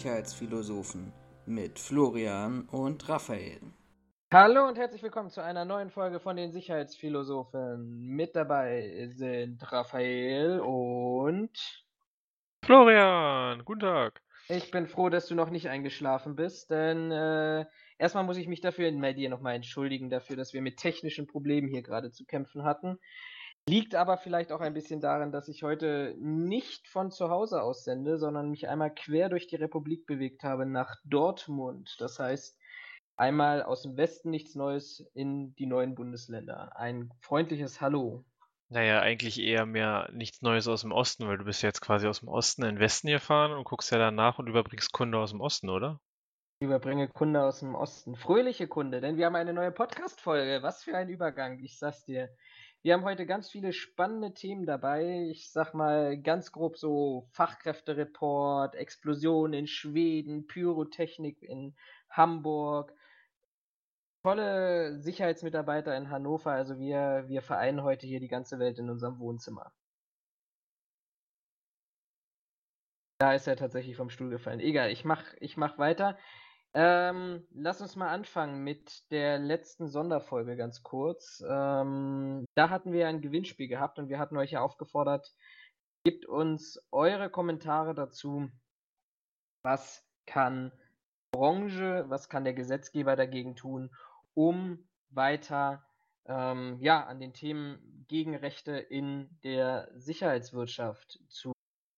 Sicherheitsphilosophen mit Florian und Raphael. Hallo und herzlich willkommen zu einer neuen Folge von den Sicherheitsphilosophen. Mit dabei sind Raphael und Florian, guten Tag. Ich bin froh, dass du noch nicht eingeschlafen bist, denn äh, erstmal muss ich mich dafür bei dir nochmal entschuldigen, dafür, dass wir mit technischen Problemen hier gerade zu kämpfen hatten. Liegt aber vielleicht auch ein bisschen daran, dass ich heute nicht von zu Hause aus sende, sondern mich einmal quer durch die Republik bewegt habe nach Dortmund. Das heißt, einmal aus dem Westen nichts Neues in die neuen Bundesländer. Ein freundliches Hallo. Naja, eigentlich eher mehr nichts Neues aus dem Osten, weil du bist jetzt quasi aus dem Osten in den Westen gefahren und guckst ja danach und überbringst Kunde aus dem Osten, oder? Ich überbringe Kunde aus dem Osten. Fröhliche Kunde, denn wir haben eine neue Podcast-Folge. Was für ein Übergang, ich sag's dir. Wir haben heute ganz viele spannende Themen dabei. Ich sag mal ganz grob so Fachkräftereport, Explosion in Schweden, Pyrotechnik in Hamburg, tolle Sicherheitsmitarbeiter in Hannover. Also wir, wir vereinen heute hier die ganze Welt in unserem Wohnzimmer. Da ist er tatsächlich vom Stuhl gefallen. Egal, ich mach, ich mach weiter. Ähm, lass uns mal anfangen mit der letzten Sonderfolge ganz kurz. Ähm, da hatten wir ein Gewinnspiel gehabt und wir hatten euch ja aufgefordert, gebt uns eure Kommentare dazu. Was kann Branche, was kann der Gesetzgeber dagegen tun, um weiter ähm, ja, an den Themen Gegenrechte in der Sicherheitswirtschaft zu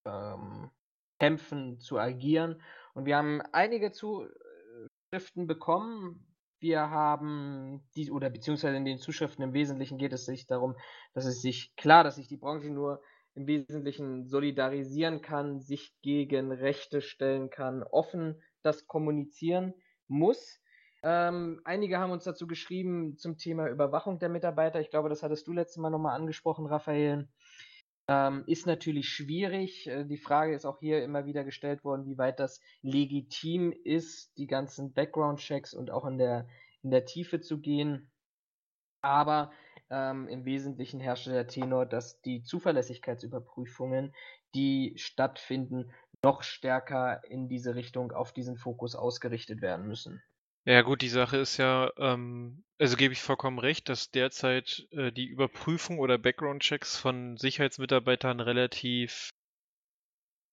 ähm, kämpfen, zu agieren. Und wir haben einige zu, Zuschriften bekommen. Wir haben die, oder beziehungsweise in den Zuschriften im Wesentlichen geht es sich darum, dass es sich, klar, dass sich die Branche nur im Wesentlichen solidarisieren kann, sich gegen Rechte stellen kann, offen das kommunizieren muss. Ähm, einige haben uns dazu geschrieben zum Thema Überwachung der Mitarbeiter. Ich glaube, das hattest du letztes Mal nochmal angesprochen, Raphael. Ähm, ist natürlich schwierig. Äh, die Frage ist auch hier immer wieder gestellt worden, wie weit das legitim ist, die ganzen Background-Checks und auch in der, in der Tiefe zu gehen. Aber ähm, im Wesentlichen herrschte der Tenor, dass die Zuverlässigkeitsüberprüfungen, die stattfinden, noch stärker in diese Richtung auf diesen Fokus ausgerichtet werden müssen. Ja gut, die Sache ist ja, ähm, also gebe ich vollkommen recht, dass derzeit äh, die Überprüfung oder Background-Checks von Sicherheitsmitarbeitern relativ,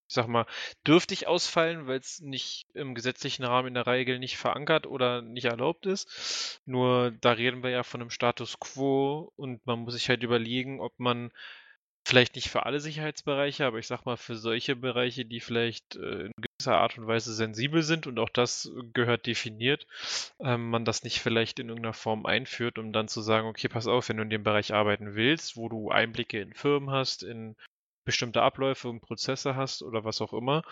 ich sag mal, dürftig ausfallen, weil es nicht im gesetzlichen Rahmen in der Regel nicht verankert oder nicht erlaubt ist. Nur da reden wir ja von einem Status quo und man muss sich halt überlegen, ob man vielleicht nicht für alle Sicherheitsbereiche, aber ich sag mal für solche Bereiche, die vielleicht äh, in gewisser Art und Weise sensibel sind und auch das gehört definiert, ähm, man das nicht vielleicht in irgendeiner Form einführt, um dann zu sagen, okay, pass auf, wenn du in dem Bereich arbeiten willst, wo du Einblicke in Firmen hast, in bestimmte Abläufe und Prozesse hast oder was auch immer,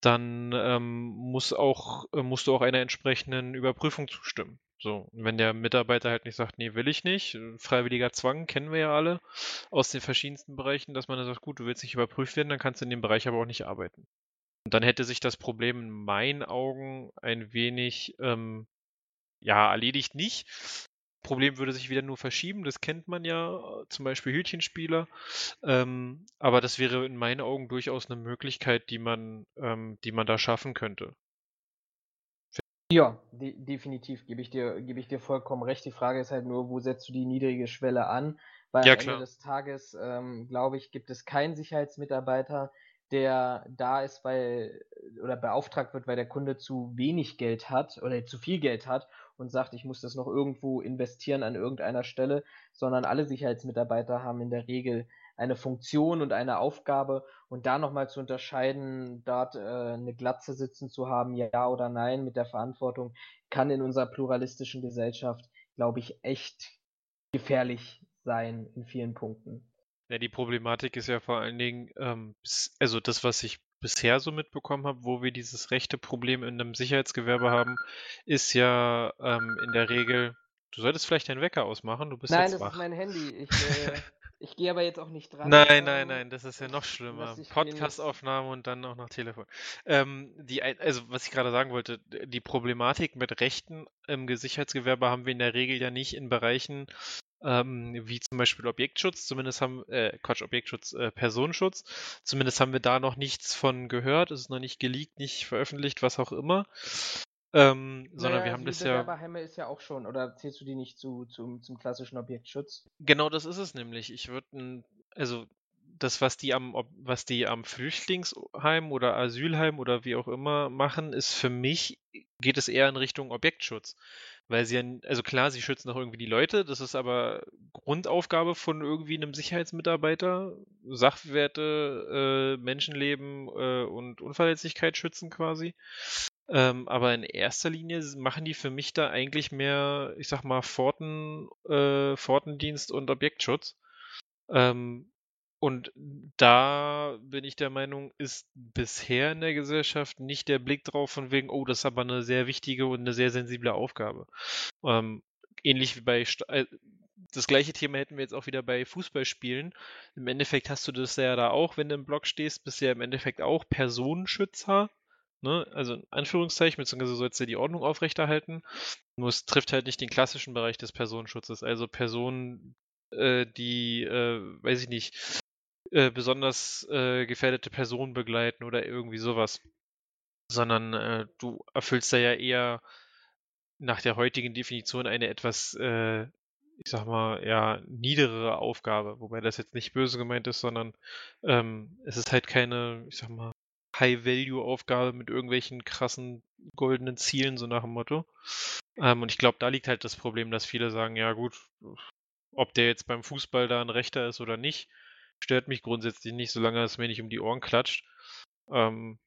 dann ähm, muss auch, äh, musst du auch einer entsprechenden Überprüfung zustimmen. So, wenn der Mitarbeiter halt nicht sagt, nee, will ich nicht, äh, freiwilliger Zwang kennen wir ja alle aus den verschiedensten Bereichen, dass man dann sagt, gut, du willst nicht überprüft werden, dann kannst du in dem Bereich aber auch nicht arbeiten. Und dann hätte sich das Problem in meinen Augen ein wenig, ähm, ja, erledigt nicht. Problem würde sich wieder nur verschieben, das kennt man ja, zum Beispiel Hütchenspieler. Ähm, aber das wäre in meinen Augen durchaus eine Möglichkeit, die man, ähm, die man da schaffen könnte. Ja, de definitiv gebe ich dir, gebe ich dir vollkommen recht. Die Frage ist halt nur, wo setzt du die niedrige Schwelle an? Weil Ja, am Ende des Tages, ähm, glaube ich, gibt es keinen Sicherheitsmitarbeiter, der da ist, weil oder beauftragt wird, weil der Kunde zu wenig Geld hat oder zu viel Geld hat und sagt, ich muss das noch irgendwo investieren an irgendeiner Stelle, sondern alle Sicherheitsmitarbeiter haben in der Regel eine Funktion und eine Aufgabe und da nochmal zu unterscheiden, dort äh, eine Glatze sitzen zu haben, ja oder nein, mit der Verantwortung, kann in unserer pluralistischen Gesellschaft, glaube ich, echt gefährlich sein in vielen Punkten. Ja, die Problematik ist ja vor allen Dingen, ähm, also das, was ich bisher so mitbekommen habe, wo wir dieses rechte Problem in einem Sicherheitsgewerbe haben, ist ja ähm, in der Regel, du solltest vielleicht deinen Wecker ausmachen, du bist Nein, jetzt das ist wach. mein Handy. Ich, äh, ich gehe aber jetzt auch nicht dran. Nein, nein, ähm, nein, das ist ja noch schlimmer. Podcastaufnahme und dann auch noch Telefon. Ähm, die, also was ich gerade sagen wollte, die Problematik mit Rechten im Sicherheitsgewerbe haben wir in der Regel ja nicht in Bereichen, ähm, wie zum Beispiel Objektschutz, zumindest haben, äh, Quatsch, Objektschutz, äh, Personenschutz, zumindest haben wir da noch nichts von gehört, es ist noch nicht geleakt, nicht veröffentlicht, was auch immer. Ähm, sondern Naja, wir haben die das ja. Bewerberheime ist ja auch schon, oder zählst du die nicht zu, zum, zum klassischen Objektschutz? Genau das ist es nämlich. Ich würde, also das, was die am, was die am Flüchtlingsheim oder Asylheim oder wie auch immer machen, ist für mich, geht es eher in Richtung Objektschutz. Weil sie ja, also klar, sie schützen auch irgendwie die Leute, das ist aber Grundaufgabe von irgendwie einem Sicherheitsmitarbeiter, Sachwerte, äh, Menschenleben äh, und Unverletzlichkeit schützen quasi. Ähm, aber in erster Linie machen die für mich da eigentlich mehr, ich sag mal, Pforten, äh, Pfortendienst und Objektschutz. Ähm, und da bin ich der Meinung, ist bisher in der Gesellschaft nicht der Blick drauf von wegen, oh, das ist aber eine sehr wichtige und eine sehr sensible Aufgabe. Ähm, ähnlich wie bei, Sta- äh, das gleiche Thema hätten wir jetzt auch wieder bei Fußballspielen. Im Endeffekt hast du das ja da auch, wenn du im Block stehst, bist du ja im Endeffekt auch Personenschützer. Ne? Also in Anführungszeichen, beziehungsweise sollst du die Ordnung aufrechterhalten. Nur es trifft halt nicht den klassischen Bereich des Personenschutzes. Also Personen, äh, die, äh, weiß ich nicht, äh, besonders äh, gefährdete Personen begleiten oder irgendwie sowas. Sondern äh, du erfüllst da ja eher nach der heutigen Definition eine etwas, äh, ich sag mal, ja, niedere Aufgabe. Wobei das jetzt nicht böse gemeint ist, sondern ähm, es ist halt keine, ich sag mal, High-Value-Aufgabe mit irgendwelchen krassen goldenen Zielen, so nach dem Motto. Ähm, und ich glaube, da liegt halt das Problem, dass viele sagen, ja gut, ob der jetzt beim Fußball da ein Rechter ist oder nicht, stört mich grundsätzlich nicht, solange es mir nicht um die Ohren klatscht. Ähm,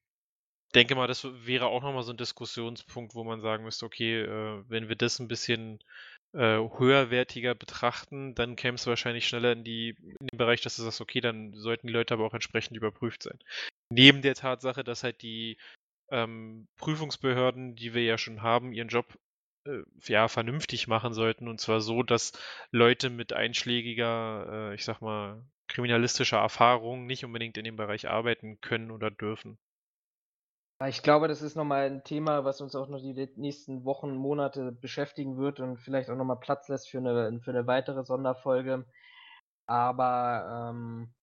denke mal, das wäre auch nochmal so ein Diskussionspunkt, wo man sagen müsste, okay, äh, wenn wir das ein bisschen äh, höherwertiger betrachten, dann käme es wahrscheinlich schneller in, die, in den Bereich, dass du sagst, okay, dann sollten die Leute aber auch entsprechend überprüft sein. Neben der Tatsache, dass halt die ähm, Prüfungsbehörden, die wir ja schon haben, ihren Job äh, ja vernünftig machen sollten und zwar so, dass Leute mit einschlägiger, äh, ich sag mal, kriminalistischer Erfahrung nicht unbedingt in dem Bereich arbeiten können oder dürfen. Ich glaube, das ist nochmal ein Thema, was uns auch noch die nächsten Wochen, Monate beschäftigen wird und vielleicht auch nochmal Platz lässt für eine, für eine weitere Sonderfolge. Aber ähm,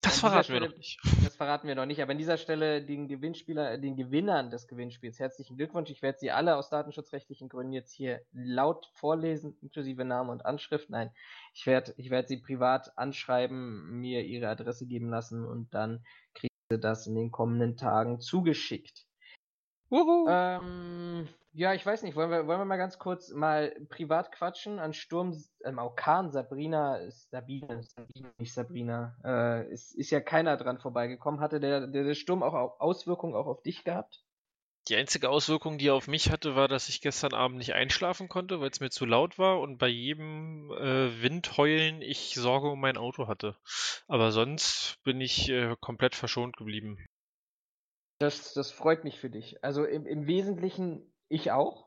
Das verraten wir Stelle, noch nicht. das verraten wir noch nicht, aber an dieser Stelle den Gewinnspieler, den Gewinnern des Gewinnspiels herzlichen Glückwunsch. Ich werde sie alle aus datenschutzrechtlichen Gründen jetzt hier laut vorlesen, inklusive Name und Anschrift. Nein, ich werde ich werd sie privat anschreiben, mir ihre Adresse geben lassen und dann kriegen sie das in den kommenden Tagen zugeschickt. Ähm, ja, ich weiß nicht, wollen wir, wollen wir mal ganz kurz mal privat quatschen an Sturm, ähm, Orkan Sabrina, Sabine, Sabine, nicht Sabrina, äh, ist, ist ja keiner dran vorbeigekommen. Hatte der, der, der Sturm auch Au- Auswirkungen auch auf dich gehabt? Die einzige Auswirkung, die er auf mich hatte, war, dass ich gestern Abend nicht einschlafen konnte, weil es mir zu laut war und bei jedem äh, Windheulen ich Sorge um mein Auto hatte. Aber sonst bin ich äh, komplett verschont geblieben. Das, das freut mich für dich. Also im, im Wesentlichen ich auch.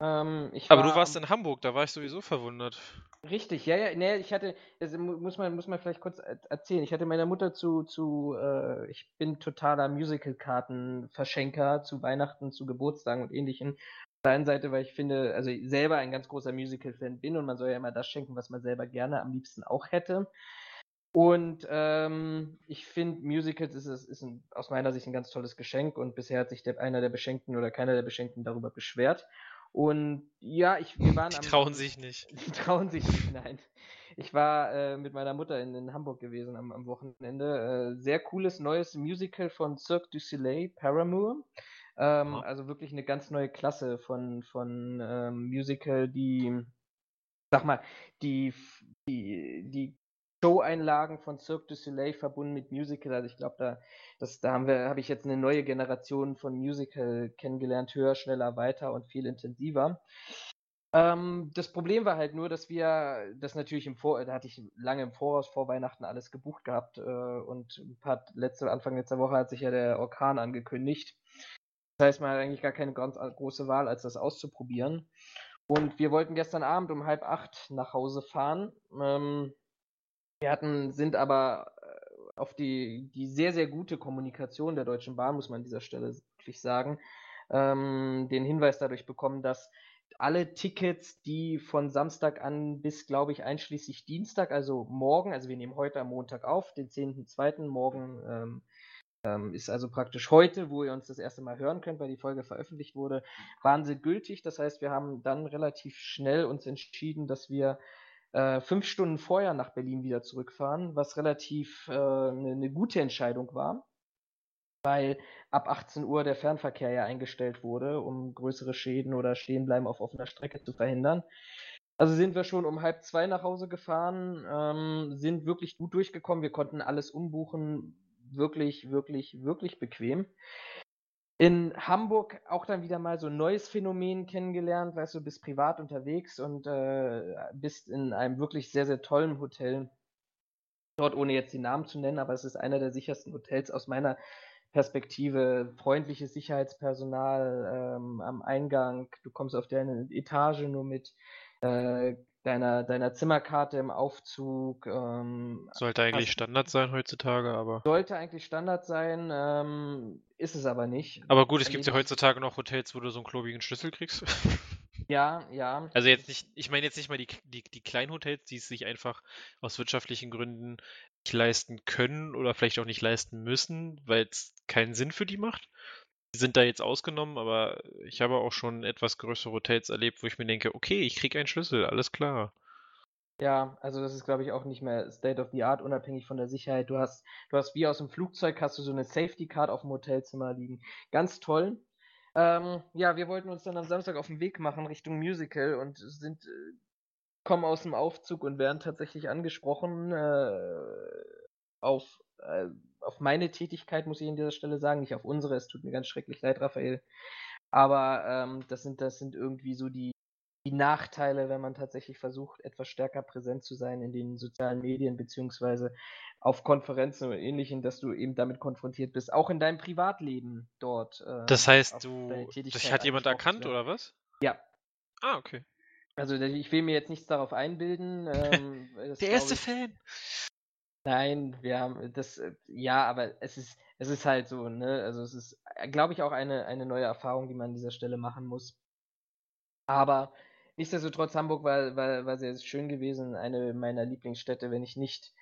Ähm, ich Aber du war warst am- in Hamburg, da war ich sowieso verwundert. Richtig, ja, ja, nee, ich hatte, das mu- muss man, muss man vielleicht kurz er- erzählen. Ich hatte meiner Mutter zu, zu, äh, ich bin totaler Musical-Karten-Verschenker zu Weihnachten, zu Geburtstagen und ähnlichem. Auf der einen Seite, weil ich finde, also ich selber ein ganz großer Musical-Fan bin und man soll ja immer das schenken, was man selber gerne am liebsten auch hätte. Und ähm, ich finde, Musicals ist, ist ein, aus meiner Sicht ein ganz tolles Geschenk und bisher hat sich der, einer der Beschenkten oder keiner der Beschenkten darüber beschwert. Und ja, ich, wir waren Die am, trauen sich nicht. die trauen sich nicht, nein. Ich war äh, mit meiner Mutter in, in Hamburg gewesen am, am Wochenende. Äh, sehr cooles neues Musical von Cirque du Soleil, Paramour. Ähm, Aha. also wirklich eine ganz neue Klasse von, von ähm, Musical, die, sag mal, die, die, die Show-Einlagen von Cirque du Soleil verbunden mit Musical. Also ich glaube, da, da haben wir, habe ich jetzt eine neue Generation von Musical kennengelernt, höher, schneller, weiter und viel intensiver. Ähm, das Problem war halt nur, dass wir das natürlich im Vor, da hatte ich lange im Voraus vor Weihnachten alles gebucht gehabt äh, und ein paar letzte Anfang letzter Woche hat sich ja der Orkan angekündigt. Das heißt, man hat eigentlich gar keine ganz große Wahl, als das auszuprobieren. Und wir wollten gestern Abend um halb acht nach Hause fahren. Ähm, wir hatten, sind aber äh, auf die, die sehr, sehr gute Kommunikation der Deutschen Bahn, muss man an dieser Stelle wirklich sagen, ähm, den Hinweis dadurch bekommen, dass alle Tickets, die von Samstag an bis, glaube ich, einschließlich Dienstag, also morgen, also wir nehmen heute am Montag auf, den 10.2. morgen ähm, ähm, ist also praktisch heute, wo ihr uns das erste Mal hören könnt, weil die Folge veröffentlicht wurde, waren sie gültig. Das heißt, wir haben dann relativ schnell uns entschieden, dass wir äh, fünf Stunden vorher nach Berlin wieder zurückfahren, was relativ eine äh, ne, ne gute Entscheidung war, weil ab 18 Uhr der Fernverkehr ja eingestellt wurde, um größere Schäden oder Stehenbleiben auf offener Strecke zu verhindern. Also sind wir schon um halb zwei nach Hause gefahren, ähm, sind wirklich gut durchgekommen. Wir konnten alles umbuchen, wirklich, wirklich, wirklich bequem. In Hamburg auch dann wieder mal so ein neues Phänomen kennengelernt, weißt du, bist privat unterwegs und äh, bist in einem wirklich sehr, sehr tollen Hotel. Dort, ohne jetzt die Namen zu nennen, aber es ist einer der sichersten Hotels aus meiner Perspektive. Freundliches Sicherheitspersonal ähm, am Eingang. Du kommst auf deine Etage nur mit äh, deiner, deiner Zimmerkarte im Aufzug. Ähm, sollte eigentlich Standard sein heutzutage, aber. Sollte eigentlich Standard sein, ähm, ist es aber nicht. Aber gut, es gibt ja heutzutage noch Hotels, wo du so einen klobigen Schlüssel kriegst. Ja, ja. Also jetzt nicht, ich meine jetzt nicht mal die, die, die kleinen Hotels, die es sich einfach aus wirtschaftlichen Gründen nicht leisten können oder vielleicht auch nicht leisten müssen, weil es keinen Sinn für die macht, sind da jetzt ausgenommen, aber ich habe auch schon etwas größere Hotels erlebt, wo ich mir denke, okay, ich kriege einen Schlüssel, alles klar. Ja, also das ist, glaube ich, auch nicht mehr State of the Art, unabhängig von der Sicherheit. Du hast, du hast wie aus dem Flugzeug, hast du so eine Safety Card auf dem Hotelzimmer liegen. Ganz toll. Ähm, ja, wir wollten uns dann am Samstag auf den Weg machen Richtung Musical und sind, äh, kommen aus dem Aufzug und werden tatsächlich angesprochen äh, auf äh, auf meine Tätigkeit, muss ich an dieser Stelle sagen, nicht auf unsere. Es tut mir ganz schrecklich leid, Raphael. Aber ähm, das, sind, das sind irgendwie so die, die Nachteile, wenn man tatsächlich versucht, etwas stärker präsent zu sein in den sozialen Medien, beziehungsweise auf Konferenzen und ähnlichem, dass du eben damit konfrontiert bist, auch in deinem Privatleben dort. Äh, das heißt, du, das hat jemand erkannt, oder was? Ja. Ah, okay. Also ich will mir jetzt nichts darauf einbilden. Ähm, Der erste ich, Fan. Nein, wir haben das, äh, ja, aber es ist, es ist halt so, ne? Also es ist, äh, glaube ich, auch eine, eine neue Erfahrung, die man an dieser Stelle machen muss. Aber nichtsdestotrotz, Hamburg war, war, war sehr schön gewesen, eine meiner Lieblingsstädte, wenn ich nicht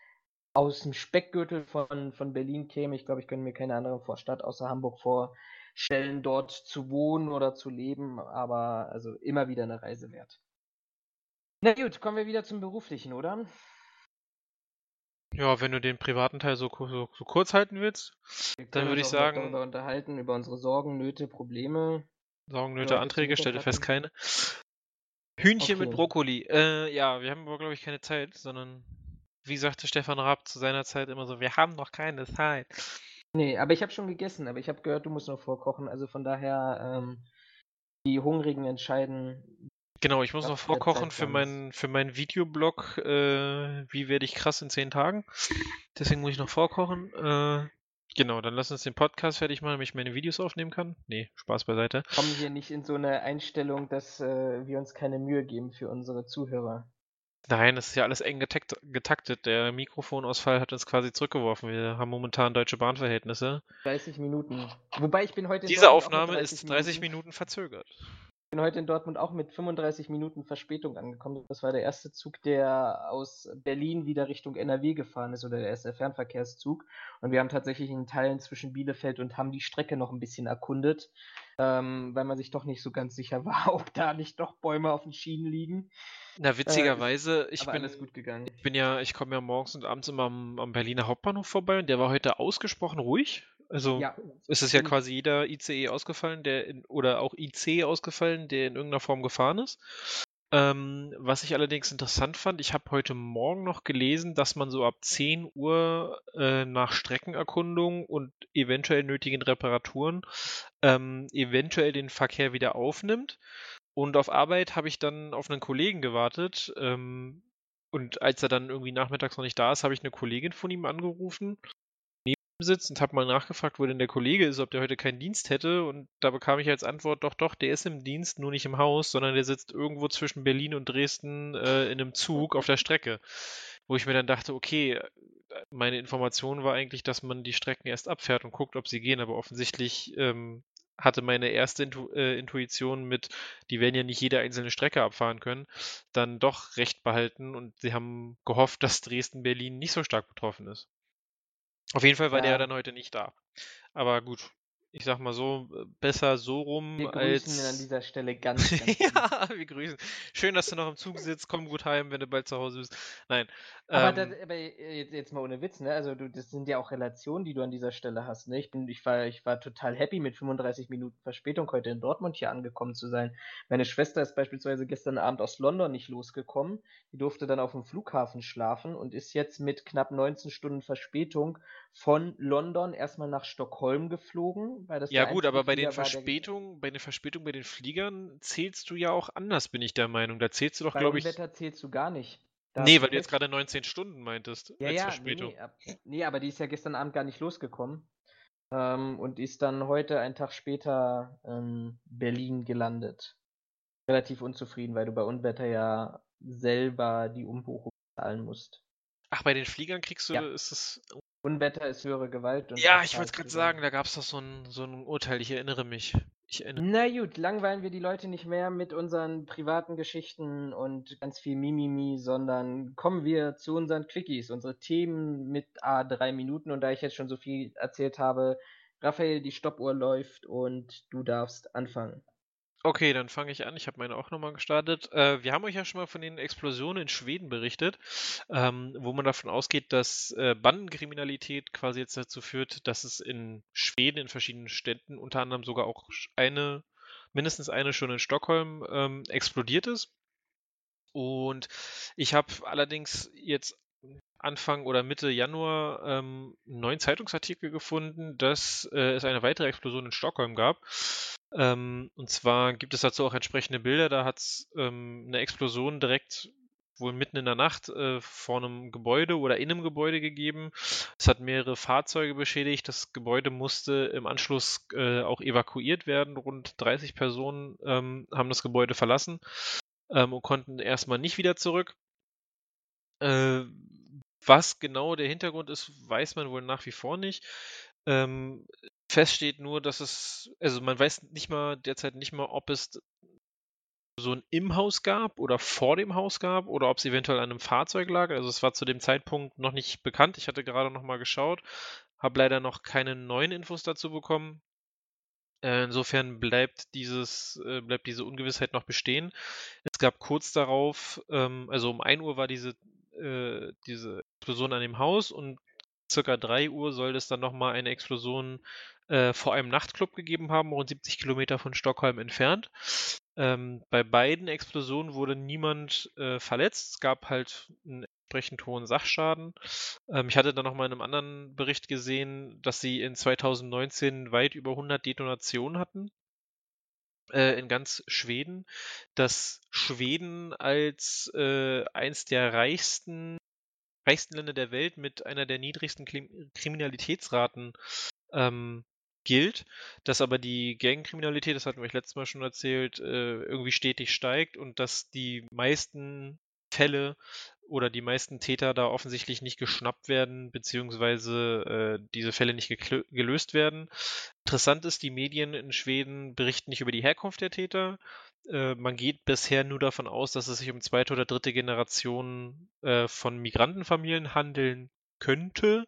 aus dem Speckgürtel von, von Berlin käme. Ich glaube, ich könnte mir keine andere Vorstadt außer Hamburg vorstellen, dort zu wohnen oder zu leben, aber also immer wieder eine Reise wert. Na gut, kommen wir wieder zum Beruflichen, oder? Ja, wenn du den privaten Teil so, so, so kurz halten willst, dann würde ich sagen. darüber unterhalten, über unsere Sorgen, Nöte, Probleme. Sorgen, Nöte, Anträge, stelle fest keine. Hühnchen okay. mit Brokkoli. Äh, ja, wir haben aber, glaube ich, keine Zeit, sondern wie sagte Stefan Raab zu seiner Zeit immer so, wir haben noch keine Zeit. Nee, aber ich habe schon gegessen, aber ich habe gehört, du musst noch vorkochen. Also von daher, ähm, die Hungrigen entscheiden, Genau, ich muss noch vorkochen für meinen für meinen Videoblog, äh, wie werde ich krass in zehn Tagen. Deswegen muss ich noch vorkochen. Äh, genau, dann lass uns den Podcast fertig machen, damit ich meine Videos aufnehmen kann. Nee, Spaß beiseite. Kommen wir nicht in so eine Einstellung, dass äh, wir uns keine Mühe geben für unsere Zuhörer. Nein, das ist ja alles eng getakt, getaktet. Der Mikrofonausfall hat uns quasi zurückgeworfen. Wir haben momentan deutsche Bahnverhältnisse. 30 Minuten. Wobei ich bin heute. Diese Aufnahme ist 30 Minuten. Minuten verzögert bin heute in Dortmund auch mit 35 Minuten Verspätung angekommen. Das war der erste Zug, der aus Berlin wieder Richtung NRW gefahren ist oder der erste Fernverkehrszug. Und wir haben tatsächlich in Teilen zwischen Bielefeld und haben die Strecke noch ein bisschen erkundet, ähm, weil man sich doch nicht so ganz sicher war, ob da nicht doch Bäume auf den Schienen liegen. Na, witzigerweise, äh, ich bin alles gut gegangen. Ich bin ja, ich komme ja morgens und abends immer am, am Berliner Hauptbahnhof vorbei und der war heute ausgesprochen ruhig. Also ja, es ist ja quasi jeder ICE ausgefallen, der in, oder auch IC ausgefallen, der in irgendeiner Form gefahren ist. Ähm, was ich allerdings interessant fand, ich habe heute Morgen noch gelesen, dass man so ab 10 Uhr äh, nach Streckenerkundung und eventuell nötigen Reparaturen ähm, eventuell den Verkehr wieder aufnimmt. Und auf Arbeit habe ich dann auf einen Kollegen gewartet. Ähm, und als er dann irgendwie nachmittags noch nicht da ist, habe ich eine Kollegin von ihm angerufen sitzt und habe mal nachgefragt, wo denn der Kollege ist, ob der heute keinen Dienst hätte. Und da bekam ich als Antwort, doch, doch, der ist im Dienst, nur nicht im Haus, sondern der sitzt irgendwo zwischen Berlin und Dresden äh, in einem Zug auf der Strecke. Wo ich mir dann dachte, okay, meine Information war eigentlich, dass man die Strecken erst abfährt und guckt, ob sie gehen, aber offensichtlich ähm, hatte meine erste Intu äh, Intuition mit, die werden ja nicht jede einzelne Strecke abfahren können, dann doch recht behalten und sie haben gehofft, dass Dresden-Berlin nicht so stark betroffen ist. Auf jeden Fall war ja. der dann heute nicht da. Aber gut, ich sag mal so, besser so rum wir als. grüßen ihn an dieser Stelle ganz, ganz Ja, wir grüßen. Schön, dass du noch im Zug sitzt. Komm gut heim, wenn du bald zu Hause bist. Nein. Aber, ähm, das, aber jetzt, jetzt mal ohne Witz, ne? Also du, das sind ja auch Relationen, die du an dieser Stelle hast, ne? Ich bin, ich war, ich war total happy mit 35 Minuten Verspätung heute in Dortmund hier angekommen zu sein. Meine Schwester ist beispielsweise gestern Abend aus London nicht losgekommen. Die durfte dann auf dem Flughafen schlafen und ist jetzt mit knapp 19 Stunden Verspätung von London erstmal nach Stockholm geflogen, weil das ja gut, aber bei den Flieger Verspätungen, bei den Verspätungen bei den Fliegern zählst du ja auch anders, bin ich der Meinung. Da zählst du doch, glaube ich. Unwetter zählst du gar nicht. Da Nee, weil du jetzt gerade 19 Stunden meintest Ja, als ja, Verspätung. nee, ab, nee, aber die ist ja gestern Abend gar nicht losgekommen. Ähm, und ist dann heute, einen Tag später, in Berlin gelandet. Relativ unzufrieden, weil du bei Unwetter ja selber die Umbuchung zahlen musst. Ach, bei den Fliegern kriegst du, Ja. ist es. Unwetter ist höhere Gewalt. Und Ja, ich wollte gerade sagen, da gab es doch so ein, so ein Urteil, ich erinnere mich. Ich erinnere Na gut, langweilen wir die Leute nicht mehr mit unseren privaten Geschichten und ganz viel Mimimi, sondern kommen wir zu unseren Quickies, unsere Themen mit A drei Minuten. Und da ich jetzt schon so viel erzählt habe, Raphael, die Stoppuhr läuft und du darfst anfangen. Okay, dann fange ich an. Ich habe meine auch nochmal gestartet. Äh, wir haben euch ja schon mal von den Explosionen in Schweden berichtet, ähm, wo man davon ausgeht, dass äh, Bandenkriminalität quasi jetzt dazu führt, dass es in Schweden in verschiedenen Städten, unter anderem sogar auch eine, mindestens eine schon in Stockholm, ähm, explodiert ist. Und ich habe allerdings jetzt Anfang oder Mitte Januar ähm, einen neuen Zeitungsartikel gefunden, dass äh, es eine weitere Explosion in Stockholm gab. Ähm, und zwar gibt es dazu auch entsprechende Bilder. Da hat es ähm, eine Explosion direkt wohl mitten in der Nacht äh, vor einem Gebäude oder in einem Gebäude gegeben. Es hat mehrere Fahrzeuge beschädigt. Das Gebäude musste im Anschluss äh, auch evakuiert werden. Rund 30 Personen ähm, haben das Gebäude verlassen ähm, und konnten erstmal nicht wieder zurück. Was genau der Hintergrund ist, weiß man wohl nach wie vor nicht. Ähm, fest steht nur, dass es, also man weiß nicht mal derzeit nicht mal, ob es so ein im Haus gab oder vor dem Haus gab oder ob es eventuell an einem Fahrzeug lag. Also es war zu dem Zeitpunkt noch nicht bekannt. Ich hatte gerade noch mal geschaut, habe leider noch keine neuen Infos dazu bekommen. Äh, insofern bleibt dieses, äh, bleibt diese Ungewissheit noch bestehen. Es gab kurz darauf, ähm, also um 1 Uhr war diese, äh, diese Explosion an dem Haus und circa 3 Uhr soll es dann nochmal eine Explosion äh, vor einem Nachtclub gegeben haben, rund 70 Kilometer von Stockholm entfernt. Ähm, bei beiden Explosionen wurde niemand äh, verletzt. Es gab halt einen entsprechend hohen Sachschaden. Ähm, ich hatte dann nochmal in einem anderen Bericht gesehen, dass sie in 2019 weit über 100 Detonationen hatten äh, in ganz Schweden, dass Schweden als äh, eins der reichsten, reichsten Länder der Welt mit einer der niedrigsten Krim Kriminalitätsraten ähm, gilt, dass aber die Gangkriminalität, das hatten wir euch letztes Mal schon erzählt, äh, irgendwie stetig steigt und dass die meisten Fälle oder die meisten Täter da offensichtlich nicht geschnappt werden, beziehungsweise äh, diese Fälle nicht gelöst werden. Interessant ist, die Medien in Schweden berichten nicht über die Herkunft der Täter. Äh, man geht bisher nur davon aus, dass es sich um zweite oder dritte Generation äh, von Migrantenfamilien handeln könnte.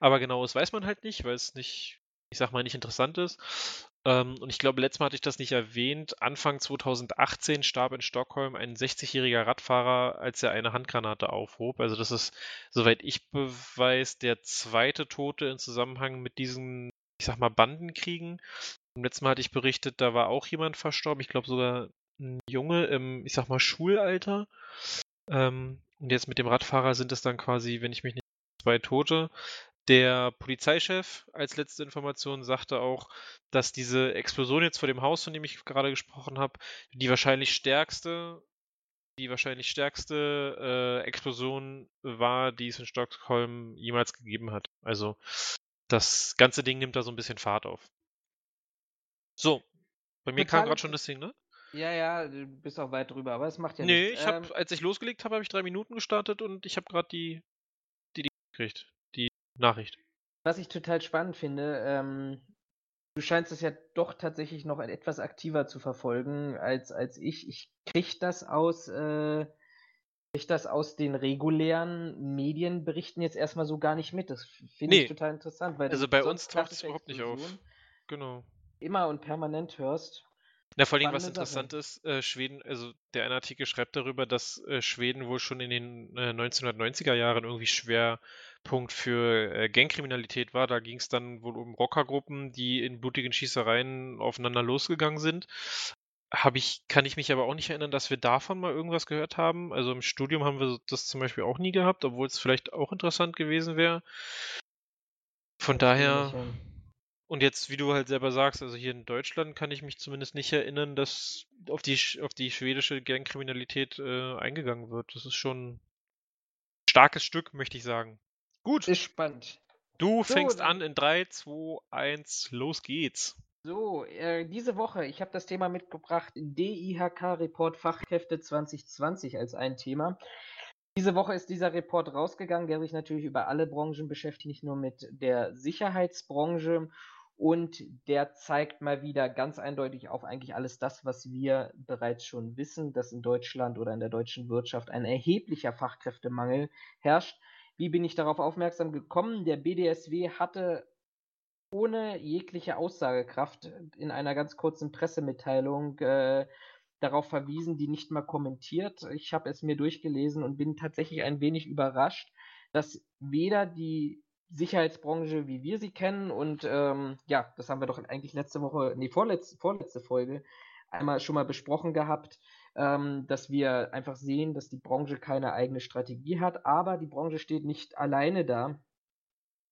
Aber genaues weiß man halt nicht, weil es nicht, ich sag mal, nicht interessant ist. Ähm, und ich glaube, letztes Mal hatte ich das nicht erwähnt. Anfang 2018 starb in Stockholm ein 60-jähriger Radfahrer, als er eine Handgranate aufhob. Also das ist, soweit ich beweis, der zweite Tote im Zusammenhang mit diesen, ich sag mal, Bandenkriegen. Beim letzten Mal hatte ich berichtet, da war auch jemand verstorben. Ich glaube sogar ein Junge im, ich sag mal, Schulalter. Ähm, und jetzt mit dem Radfahrer sind es dann quasi, wenn ich mich nicht zwei Tote. Der Polizeichef als letzte Information sagte auch, dass diese Explosion jetzt vor dem Haus, von dem ich gerade gesprochen habe, die wahrscheinlich stärkste, die wahrscheinlich stärkste äh, Explosion war, die es in Stockholm jemals gegeben hat. Also das ganze Ding nimmt da so ein bisschen Fahrt auf. So, bei mir kam Total gerade schon das Ding, ne? Ja, ja, du bist auch weit drüber, aber es macht ja Nee, nichts. ich habe, Ähm, als ich losgelegt habe, habe ich drei Minuten gestartet und ich habe gerade die, die, die gekriegt, Nachricht. was ich total spannend finde, ähm, du scheinst es ja doch tatsächlich noch etwas aktiver zu verfolgen als, als ich. Ich kriege das aus, äh, krieg das aus den regulären Medienberichten jetzt erstmal so gar nicht mit. Das finde Nee. ich total interessant, weil Also bei uns taucht es überhaupt nicht auf. Genau. Immer und permanent hörst. Na, vor allem, was Sache. interessant ist, äh, Schweden, also der eine Artikel schreibt darüber, dass äh, Schweden wohl schon in den äh, 1990er Jahren irgendwie Schwerpunkt für äh, Gangkriminalität war. Da ging es dann wohl um Rockergruppen, die in blutigen Schießereien aufeinander losgegangen sind. Habe ich, kann ich mich aber auch nicht erinnern, dass wir davon mal irgendwas gehört haben. Also im Studium haben wir das zum Beispiel auch nie gehabt, obwohl es vielleicht auch interessant gewesen wäre. Von daher. Und jetzt, wie du halt selber sagst, also hier in Deutschland kann ich mich zumindest nicht erinnern, dass auf die, auf die schwedische Gangkriminalität äh, eingegangen wird. Das ist schon ein starkes Stück, möchte ich sagen. Gut, Ist spannend. du So, fängst an in 3, 2, 1, los geht's. So, äh, diese Woche, ich habe das Thema mitgebracht, DIHK-Report Fachkräfte 2020 als ein Thema. Diese Woche ist dieser Report rausgegangen, der sich natürlich über alle Branchen beschäftigt, nicht nur mit der Sicherheitsbranche. Und der zeigt mal wieder ganz eindeutig auf eigentlich alles das, was wir bereits schon wissen, dass in Deutschland oder in der deutschen Wirtschaft ein erheblicher Fachkräftemangel herrscht. Wie bin ich darauf aufmerksam gekommen? Der BDSW hatte ohne jegliche Aussagekraft in einer ganz kurzen Pressemitteilung äh, darauf verwiesen, die nicht mal kommentiert. Ich habe es mir durchgelesen und bin tatsächlich ein wenig überrascht, dass weder die Sicherheitsbranche, wie wir sie kennen, und ähm, ja, das haben wir doch eigentlich letzte Woche, nee, vorletzte, vorletzte Folge einmal schon mal besprochen gehabt, ähm, dass wir einfach sehen, dass die Branche keine eigene Strategie hat, aber die Branche steht nicht alleine da,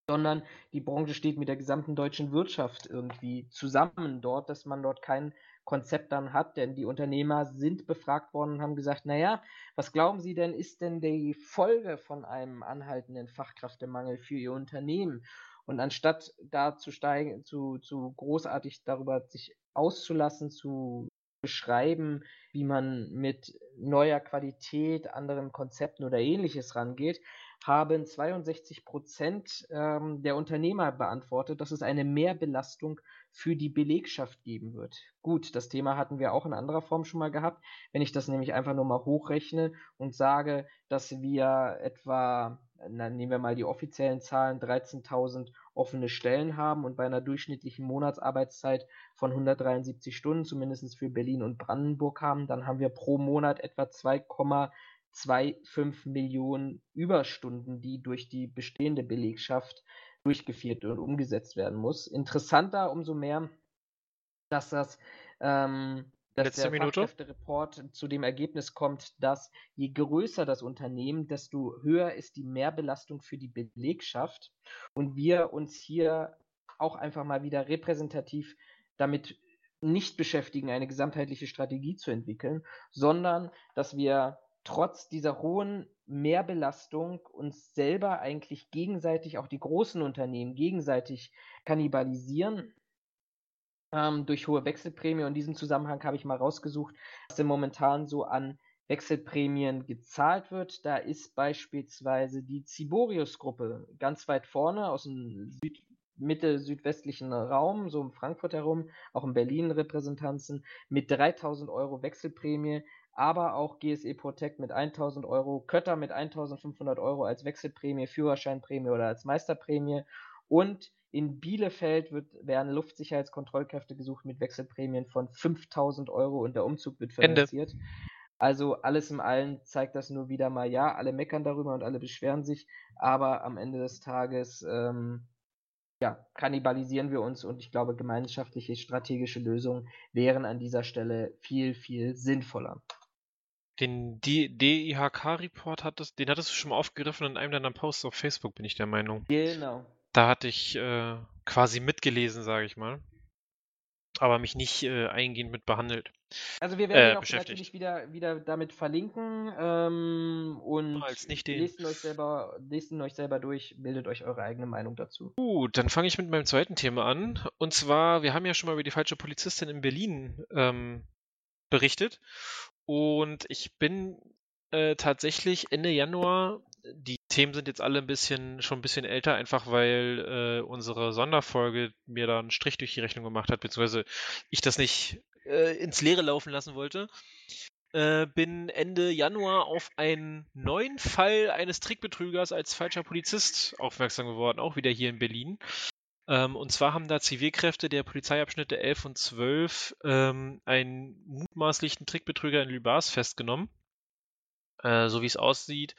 sondern die Branche steht mit der gesamten deutschen Wirtschaft irgendwie zusammen dort, dass man dort kein Konzept dann hat, denn die Unternehmer sind befragt worden und haben gesagt, naja, was glauben Sie denn, ist denn die Folge von einem anhaltenden Fachkräftemangel für Ihr Unternehmen? Und anstatt da zu steigen, zu, zu großartig darüber sich auszulassen, zu beschreiben, wie man mit neuer Qualität, anderen Konzepten oder ähnliches rangeht, haben 62 Prozent ähm, der Unternehmer beantwortet, dass es eine Mehrbelastung für die Belegschaft geben wird. Gut, das Thema hatten wir auch in anderer Form schon mal gehabt. Wenn ich das nämlich einfach nur mal hochrechne und sage, dass wir etwa, na, nehmen wir mal die offiziellen Zahlen, 13.000 offene Stellen haben und bei einer durchschnittlichen Monatsarbeitszeit von 173 Stunden, zumindest für Berlin und Brandenburg haben, dann haben wir pro Monat etwa 2,25 Millionen Überstunden, die durch die bestehende Belegschaft durchgeführt und umgesetzt werden muss. Interessanter umso mehr, dass das ähm, dass Letzte der Minute. Fachkräftereport zu dem Ergebnis kommt, dass je größer das Unternehmen, desto höher ist die Mehrbelastung für die Belegschaft und wir uns hier auch einfach mal wieder repräsentativ damit nicht beschäftigen, eine gesamtheitliche Strategie zu entwickeln, sondern dass wir trotz dieser hohen Mehrbelastung uns selber eigentlich gegenseitig, auch die großen Unternehmen, gegenseitig kannibalisieren ähm, durch hohe Wechselprämie. Und in diesem Zusammenhang habe ich mal rausgesucht, was denn momentan so an Wechselprämien gezahlt wird. Da ist beispielsweise die Ciborius-Gruppe ganz weit vorne aus dem Süd mittel-südwestlichen Raum, so um Frankfurt herum, auch in Berlin Repräsentanzen, mit 3000 Euro Wechselprämie, aber auch GSE Protect mit 1000 Euro, Kötter mit 1500 Euro als Wechselprämie, Führerscheinprämie oder als Meisterprämie und in Bielefeld wird, werden Luftsicherheitskontrollkräfte gesucht mit Wechselprämien von 5000 Euro und der Umzug wird Ende. finanziert. Also alles im Allen zeigt das nur wieder mal, ja, alle meckern darüber und alle beschweren sich, aber am Ende des Tages ähm, ja, kannibalisieren wir uns und ich glaube, gemeinschaftliche strategische Lösungen wären an dieser Stelle viel, viel sinnvoller. Den DIHK-Report hattest, den hattest du schon mal aufgegriffen in einem deiner Posts auf Facebook, bin ich der Meinung. Genau. Da hatte ich äh, quasi mitgelesen, sage ich mal. Aber mich nicht äh, eingehend mit behandelt. Also wir werden Äh, ihn auch natürlich wieder, wieder damit verlinken ähm, und Als nicht den. lest ihn, euch selber, lest ihn euch selber durch, bildet euch eure eigene Meinung dazu. Gut, dann fange ich mit meinem zweiten Thema an. Und zwar, wir haben ja schon mal über die falsche Polizistin in Berlin ähm, berichtet. Und ich bin äh, tatsächlich Ende Januar die Themen sind jetzt alle ein bisschen, schon ein bisschen älter, einfach weil äh, unsere Sonderfolge mir da einen Strich durch die Rechnung gemacht hat, beziehungsweise ich das nicht äh, ins Leere laufen lassen wollte. Äh, bin Ende Januar auf einen neuen Fall eines Trickbetrügers als falscher Polizist aufmerksam geworden, auch wieder hier in Berlin. Ähm, und zwar haben da Zivilkräfte der Polizeiabschnitte 11 und 12 ähm, einen mutmaßlichen Trickbetrüger in Lübars festgenommen. Äh, so wie es aussieht,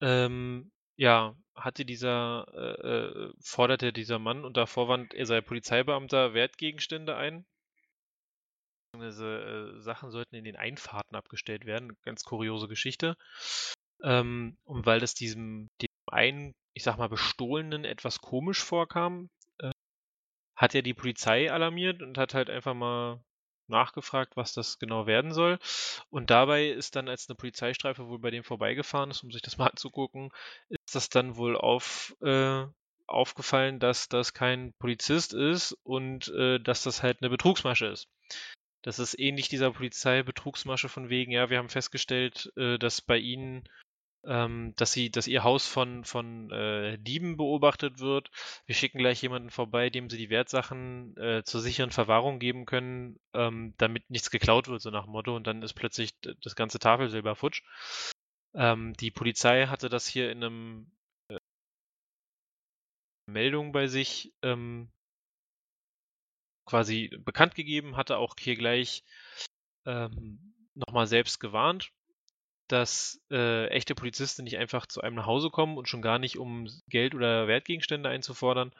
ähm, ja, hatte dieser, äh, äh, forderte dieser Mann unter Vorwand, er sei Polizeibeamter, Wertgegenstände ein. Diese äh, Sachen sollten in den Einfahrten abgestellt werden. Ganz kuriose Geschichte. Ähm, und weil das diesem, dem einen, ich sag mal, Bestohlenen etwas komisch vorkam, äh, hat er die Polizei alarmiert und hat halt einfach mal nachgefragt, was das genau werden soll. Und dabei ist dann, als eine Polizeistreife wohl bei dem vorbeigefahren ist, um sich das mal anzugucken, ist das dann wohl auf, äh, aufgefallen, dass das kein Polizist ist und äh, dass das halt eine Betrugsmasche ist. Das ist ähnlich dieser Polizeibetrugsmasche von wegen, ja, wir haben festgestellt, äh, dass bei Ihnen ähm, dass sie, dass ihr Haus von, von äh, Dieben beobachtet wird. Wir schicken gleich jemanden vorbei, dem sie die Wertsachen äh, zur sicheren Verwahrung geben können, ähm, damit nichts geklaut wird, so nach Motto, und dann ist plötzlich das ganze Tafelsilber futsch. Ähm, die Polizei hatte das hier in einem äh, Meldung bei sich ähm, quasi bekannt gegeben, hatte auch hier gleich ähm, nochmal selbst gewarnt, dass äh, echte Polizisten nicht einfach zu einem nach Hause kommen und schon gar nicht, um Geld oder Wertgegenstände einzufordern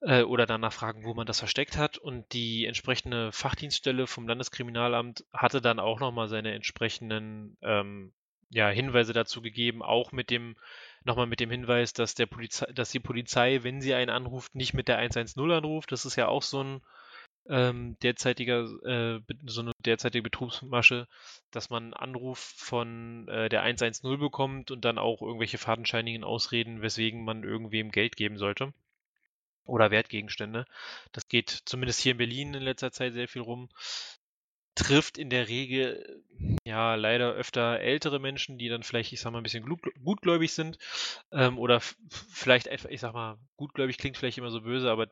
äh, oder danach fragen, wo man das versteckt hat. Und die entsprechende Fachdienststelle vom Landeskriminalamt hatte dann auch nochmal seine entsprechenden ähm, ja, Hinweise dazu gegeben, auch mit dem nochmal mit dem Hinweis, dass der Polizei, dass die Polizei, wenn sie einen anruft, nicht mit der 110 anruft. Das ist ja auch so ein ähm, derzeitiger, äh, so eine derzeitige Betrugsmasche, dass man einen Anruf von äh, der 110 bekommt und dann auch irgendwelche fadenscheinigen Ausreden, weswegen man irgendwem Geld geben sollte. Oder Wertgegenstände. Das geht zumindest hier in Berlin in letzter Zeit sehr viel rum. Trifft in der Regel ja leider öfter ältere Menschen, die dann vielleicht, ich sag mal, ein bisschen gutgläubig sind. Ähm, oder vielleicht einfach, ich sag mal, gutgläubig klingt vielleicht immer so böse, aber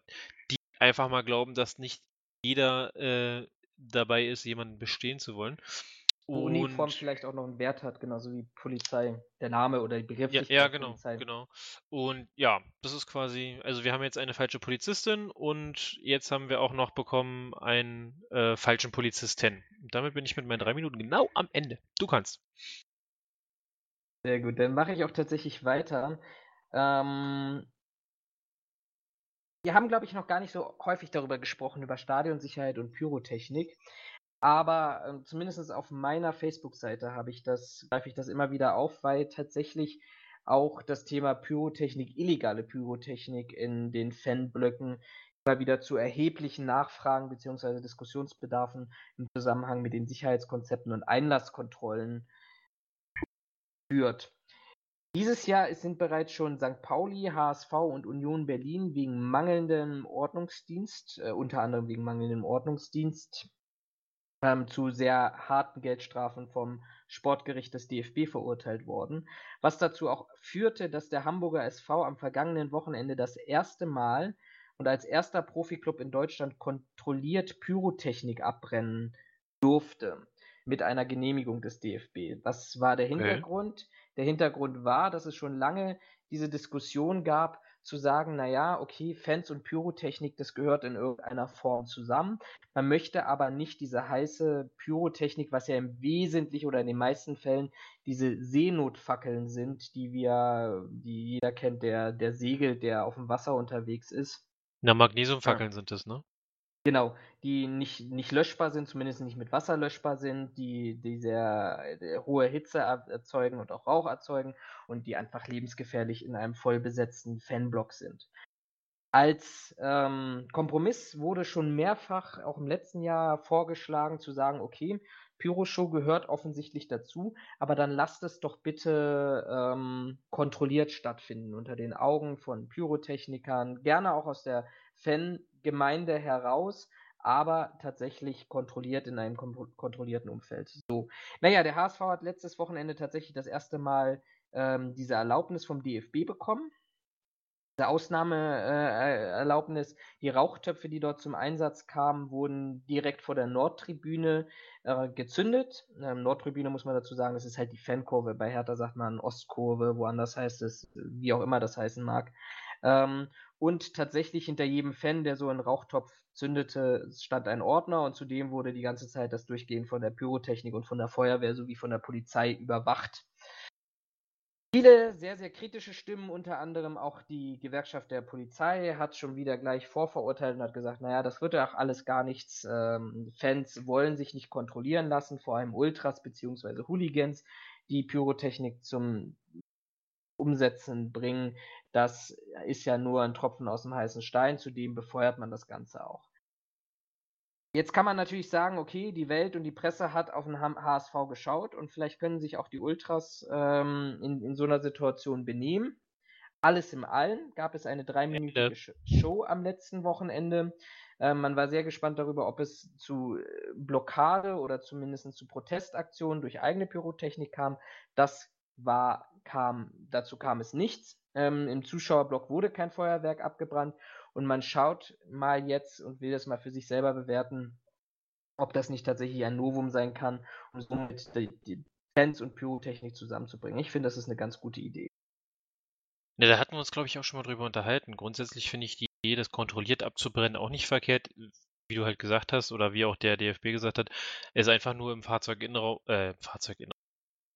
die einfach mal glauben, dass nicht jeder äh, dabei ist, jemanden bestehen zu wollen. Wo Uniform vielleicht auch noch einen Wert hat, genauso wie Polizei, der Name oder die Begrifflichkeit. Ja, ja genau, Polizei. genau. Und ja, das ist quasi, also wir haben jetzt eine falsche Polizistin und jetzt haben wir auch noch bekommen einen äh, falschen Polizisten. Und damit bin ich mit meinen drei Minuten genau am Ende. Du kannst. Sehr gut, dann mache ich auch tatsächlich weiter. Ähm, wir haben, glaube ich, noch gar nicht so häufig darüber gesprochen, über Stadionsicherheit und Pyrotechnik. Aber äh, zumindest auf meiner Facebook-Seite habe ich das, greife ich das immer wieder auf, weil tatsächlich auch das Thema Pyrotechnik, illegale Pyrotechnik in den Fanblöcken immer wieder zu erheblichen Nachfragen bzw. Diskussionsbedarfen im Zusammenhang mit den Sicherheitskonzepten und Einlasskontrollen führt. Dieses Jahr sind bereits schon St. Pauli, HSV und Union Berlin wegen mangelndem Ordnungsdienst, äh, unter anderem wegen mangelndem Ordnungsdienst, ähm, zu sehr harten Geldstrafen vom Sportgericht des DFB verurteilt worden, was dazu auch führte, dass der Hamburger SV am vergangenen Wochenende das erste Mal und als erster Profiklub in Deutschland kontrolliert Pyrotechnik abbrennen durfte mit einer Genehmigung des DFB. Was war der Hintergrund? Okay. Der Hintergrund war, dass es schon lange diese Diskussion gab, zu sagen, naja, okay, Fans und Pyrotechnik, das gehört in irgendeiner Form zusammen. Man möchte aber nicht diese heiße Pyrotechnik, was ja im Wesentlichen oder in den meisten Fällen diese Seenotfackeln sind, die wir, die jeder kennt, der, der segelt, der auf dem Wasser unterwegs ist. Na, Magnesiumfackeln ja. sind es, ne? Genau, die nicht, nicht löschbar sind, zumindest nicht mit Wasser löschbar sind, die, die sehr, äh, hohe Hitze erzeugen und auch Rauch erzeugen und die einfach lebensgefährlich in einem vollbesetzten Fanblock sind. Als ähm, Kompromiss wurde schon mehrfach auch im letzten Jahr vorgeschlagen zu sagen, okay, Pyroshow gehört offensichtlich dazu, aber dann lasst es doch bitte ähm, kontrolliert stattfinden unter den Augen von Pyrotechnikern, gerne auch aus der Fan Gemeinde heraus, aber tatsächlich kontrolliert in einem kontrollierten Umfeld. So. Naja, der HSV hat letztes Wochenende tatsächlich das erste Mal ähm, diese Erlaubnis vom DFB bekommen. Diese Ausnahmeerlaubnis, äh, die Rauchtöpfe, die dort zum Einsatz kamen, wurden direkt vor der Nordtribüne äh, gezündet. Ähm, Nordtribüne muss man dazu sagen, das ist halt die Fankurve. Bei Hertha sagt man Ostkurve, woanders heißt es, wie auch immer das heißen mag. Ähm, und tatsächlich hinter jedem Fan, der so einen Rauchtopf zündete, stand ein Ordner und zudem wurde die ganze Zeit das Durchgehen von der Pyrotechnik und von der Feuerwehr sowie von der Polizei überwacht. Viele sehr, sehr kritische Stimmen, unter anderem auch die Gewerkschaft der Polizei, hat schon wieder gleich vorverurteilt und hat gesagt, naja, das wird ja auch alles gar nichts. Ähm, Fans wollen sich nicht kontrollieren lassen, vor allem Ultras bzw. Hooligans, die Pyrotechnik zum Umsetzen bringen. Das ist ja nur ein Tropfen aus dem heißen Stein, zudem befeuert man das Ganze auch. Jetzt kann man natürlich sagen, okay, die Welt und die Presse hat auf den HSV geschaut und vielleicht können sich auch die Ultras ähm, in, in so einer Situation benehmen. Alles im Allen gab es eine dreiminütige Show am letzten Wochenende. Ähm, man war sehr gespannt darüber, ob es zu äh, Blockade oder zumindest zu Protestaktionen durch eigene Pyrotechnik kam. Das war, kam, dazu kam es nichts. Ähm, Im Zuschauerblock wurde kein Feuerwerk abgebrannt und man schaut mal jetzt und will das mal für sich selber bewerten, ob das nicht tatsächlich ein Novum sein kann, um somit die, die Fans und Pyrotechnik zusammenzubringen. Ich finde, das ist eine ganz gute Idee. Ja, da hatten wir uns, glaube ich, auch schon mal drüber unterhalten. Grundsätzlich finde ich die Idee, das kontrolliert abzubrennen, auch nicht verkehrt. Wie du halt gesagt hast, oder wie auch der DFB gesagt hat, es ist einfach nur im Fahrzeuginnenraum, äh, Fahrzeuginnenraum.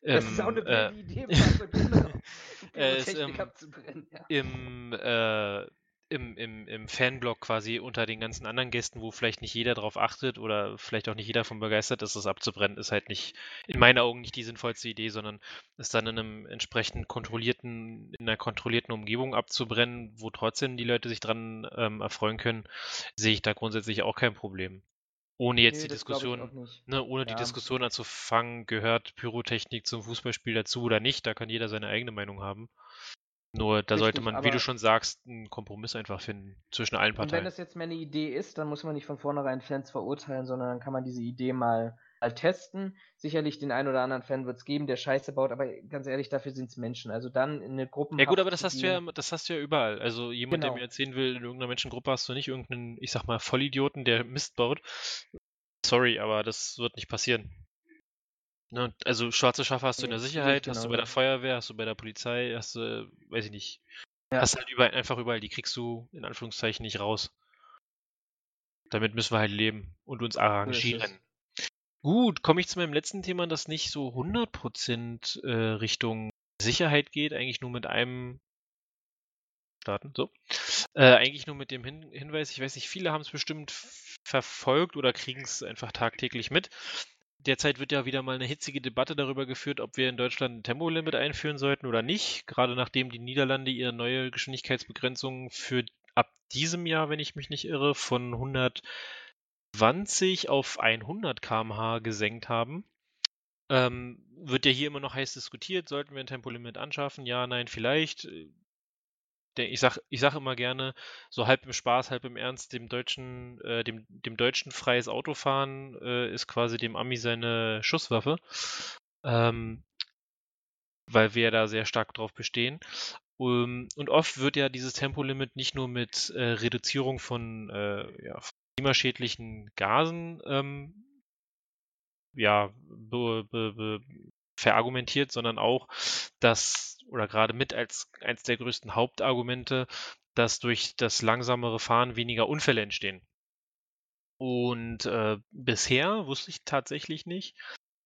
Das ähm, ist auch eine ähm, blöde äh, Idee, Pyrotechnik ähm, abzubrennen. Ja. Im, äh, im, im, im Fanblog quasi unter den ganzen anderen Gästen, wo vielleicht nicht jeder darauf achtet oder vielleicht auch nicht jeder davon begeistert ist, das abzubrennen, ist halt nicht, in meinen Augen nicht die sinnvollste Idee, sondern es dann in einem entsprechend kontrollierten, in einer kontrollierten Umgebung abzubrennen, wo trotzdem die Leute sich dran ähm, erfreuen können, sehe ich da grundsätzlich auch kein Problem. Ohne jetzt nee, die Diskussion, ne, ohne ja. die Diskussion anzufangen, gehört Pyrotechnik zum Fußballspiel dazu oder nicht, da kann jeder seine eigene Meinung haben. Nur da Richtig, sollte man, wie du schon sagst, einen Kompromiss einfach finden zwischen allen Parteien. Und wenn das jetzt mehr eine Idee ist, dann muss man nicht von vornherein Fans verurteilen, sondern dann kann man diese Idee mal testen. Sicherlich den einen oder anderen Fan wird es geben, der Scheiße baut, aber ganz ehrlich, dafür sind es Menschen. Also dann in eine Gruppe. Ja gut, aber das hast du ja, das hast du ja überall. Also jemand, genau. der mir erzählen will, in irgendeiner Menschengruppe hast du nicht irgendeinen, ich sag mal, Vollidioten, der Mist baut. Sorry, aber das wird nicht passieren. Ne, also schwarze Schafe hast du in der Sicherheit, hast du bei der Feuerwehr, hast du bei der Polizei, hast du, weiß ich nicht. Ja. Hast halt überall, einfach überall, die kriegst du in Anführungszeichen nicht raus. Damit müssen wir halt leben und uns arrangieren. Gut, komme ich zu meinem letzten Thema, das nicht so 100% äh, Richtung Sicherheit geht, eigentlich nur mit einem starten, so. Äh, eigentlich nur mit dem Hin Hinweis, ich weiß nicht, viele haben es bestimmt verfolgt oder kriegen es einfach tagtäglich mit derzeit wird ja wieder mal eine hitzige Debatte darüber geführt, ob wir in Deutschland ein Tempolimit einführen sollten oder nicht. Gerade nachdem die Niederlande ihre neue Geschwindigkeitsbegrenzung für ab diesem Jahr, wenn ich mich nicht irre, von 120 auf 100 km/h gesenkt haben. Ähm, wird ja hier immer noch heiß diskutiert, sollten wir ein Tempolimit anschaffen? Ja, nein, vielleicht ich sag, ich sag immer gerne, so halb im Spaß, halb im Ernst, dem Deutschen, äh, dem, dem Deutschen freies Autofahren äh, ist quasi dem Ami seine Schusswaffe. Ähm, weil wir da sehr stark drauf bestehen. Um, und oft wird ja dieses Tempolimit nicht nur mit äh, Reduzierung von, äh, ja, klimaschädlichen Gasen ähm, ja, be, be, be, verargumentiert, sondern auch, dass, oder gerade mit als eins der größten Hauptargumente, dass durch das langsamere Fahren weniger Unfälle entstehen. Und äh, bisher, wusste ich tatsächlich nicht,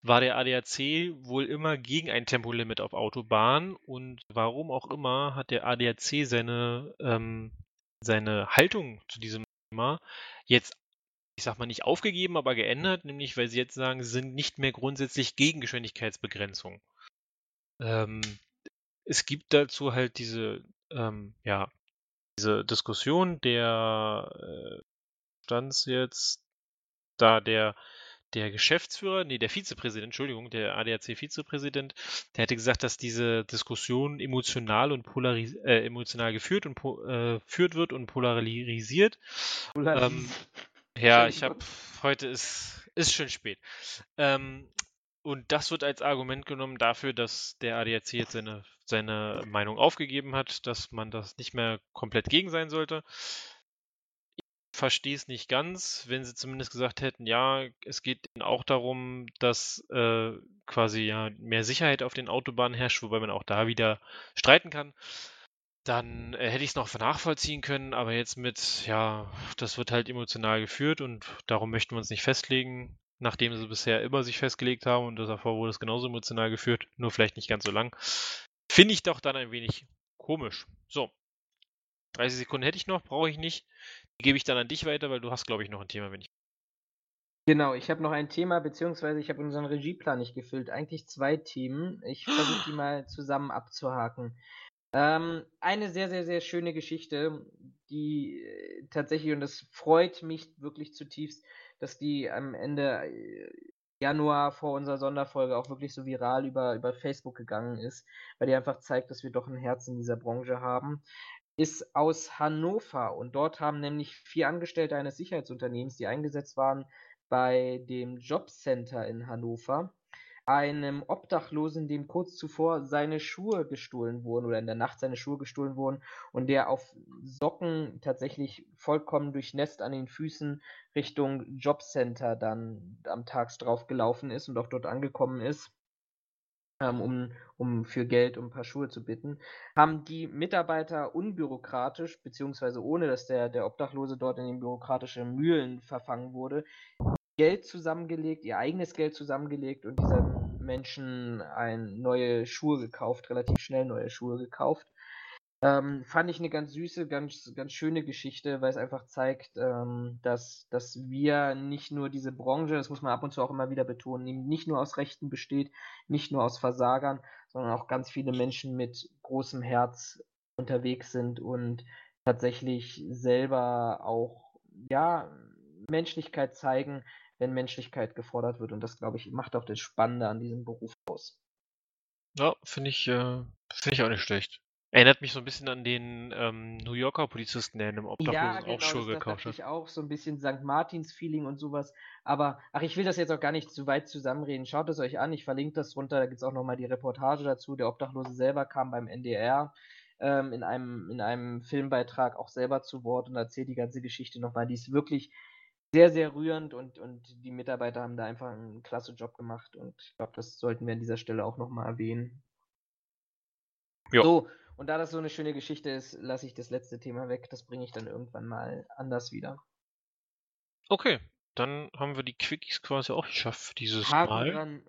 war der ADAC wohl immer gegen ein Tempolimit auf Autobahnen und warum auch immer hat der ADAC seine, ähm, seine Haltung zu diesem Thema jetzt ich sag mal, nicht aufgegeben, aber geändert, nämlich weil sie jetzt sagen, sie sind nicht mehr grundsätzlich gegen Geschwindigkeitsbegrenzung. Ähm, es gibt dazu halt diese, ähm, ja, diese Diskussion, der äh, stand jetzt, da der der Geschäftsführer, nee, der Vizepräsident, Entschuldigung, der ADAC-Vizepräsident, der hätte gesagt, dass diese Diskussion emotional und polaris äh, emotional geführt und äh, führt wird und polarisiert. Polaris ähm, Ja, ich habe heute ist ist schon spät. Ähm, und das wird als Argument genommen dafür, dass der ADAC jetzt seine, seine Meinung aufgegeben hat, dass man das nicht mehr komplett gegen sein sollte. Verstehe es nicht ganz, wenn sie zumindest gesagt hätten, ja, es geht auch darum, dass äh, quasi ja mehr Sicherheit auf den Autobahnen herrscht, wobei man auch da wieder streiten kann dann äh, hätte ich es noch nachvollziehen können, aber jetzt mit, ja, das wird halt emotional geführt und darum möchten wir uns nicht festlegen, nachdem sie bisher immer sich festgelegt haben und davor wurde es genauso emotional geführt, nur vielleicht nicht ganz so lang. Finde ich doch dann ein wenig komisch. So. 30 Sekunden hätte ich noch, brauche ich nicht. Die gebe ich dann an dich weiter, weil du hast, glaube ich, noch ein Thema, wenn ich. Genau, ich habe noch ein Thema, beziehungsweise ich habe unseren Regieplan nicht gefüllt. Eigentlich zwei Themen. Ich versuche die mal zusammen abzuhaken. Ähm, eine sehr, sehr, sehr schöne Geschichte, die äh, tatsächlich, und das freut mich wirklich zutiefst, dass die am Ende äh, Januar vor unserer Sonderfolge auch wirklich so viral über, über Facebook gegangen ist, weil die einfach zeigt, dass wir doch ein Herz in dieser Branche haben, ist aus Hannover. Und dort haben nämlich vier Angestellte eines Sicherheitsunternehmens, die eingesetzt waren bei dem Jobcenter in Hannover, einem Obdachlosen, dem kurz zuvor seine Schuhe gestohlen wurden oder in der Nacht seine Schuhe gestohlen wurden und der auf Socken tatsächlich vollkommen durchnässt an den Füßen Richtung Jobcenter dann am Tags drauf gelaufen ist und auch dort angekommen ist, um, um für Geld um ein paar Schuhe zu bitten, haben die Mitarbeiter unbürokratisch, beziehungsweise ohne dass der, der Obdachlose dort in den bürokratischen Mühlen verfangen wurde, Geld zusammengelegt, ihr eigenes Geld zusammengelegt und diesen Menschen ein neue Schuhe gekauft, relativ schnell neue Schuhe gekauft. Ähm, fand ich eine ganz süße, ganz, ganz schöne Geschichte, weil es einfach zeigt, ähm, dass, dass wir nicht nur diese Branche, das muss man ab und zu auch immer wieder betonen, nicht nur aus Rechten besteht, nicht nur aus Versagern, sondern auch ganz viele Menschen mit großem Herz unterwegs sind und tatsächlich selber auch, ja, Menschlichkeit zeigen, wenn Menschlichkeit gefordert wird. Und das, glaube ich, macht auch das Spannende an diesem Beruf aus. Ja, finde ich, äh, finde ich auch nicht schlecht. Erinnert mich so ein bisschen an den ähm, New Yorker Polizisten, der in einem Obdachlosen ja, genau, auch Schuhe das, gekauft hat. Ja, auch so ein bisschen St. Martins-Feeling und sowas. Aber, ach, ich will das jetzt auch gar nicht zu weit zusammenreden. Schaut es euch an, ich verlinke das runter. Da gibt es auch nochmal die Reportage dazu. Der Obdachlose selber kam beim NDR ähm, in, einem, in einem Filmbeitrag auch selber zu Wort und erzählt die ganze Geschichte nochmal. Die ist wirklich sehr, sehr rührend und, und die Mitarbeiter haben da einfach einen klasse Job gemacht und ich glaube, das sollten wir an dieser Stelle auch nochmal erwähnen. Jo. So, und da das so eine schöne Geschichte ist, lasse ich das letzte Thema weg. Das bringe ich dann irgendwann mal anders wieder. Okay, dann haben wir die Quickies quasi auch geschafft dieses Haken Mal. Dran.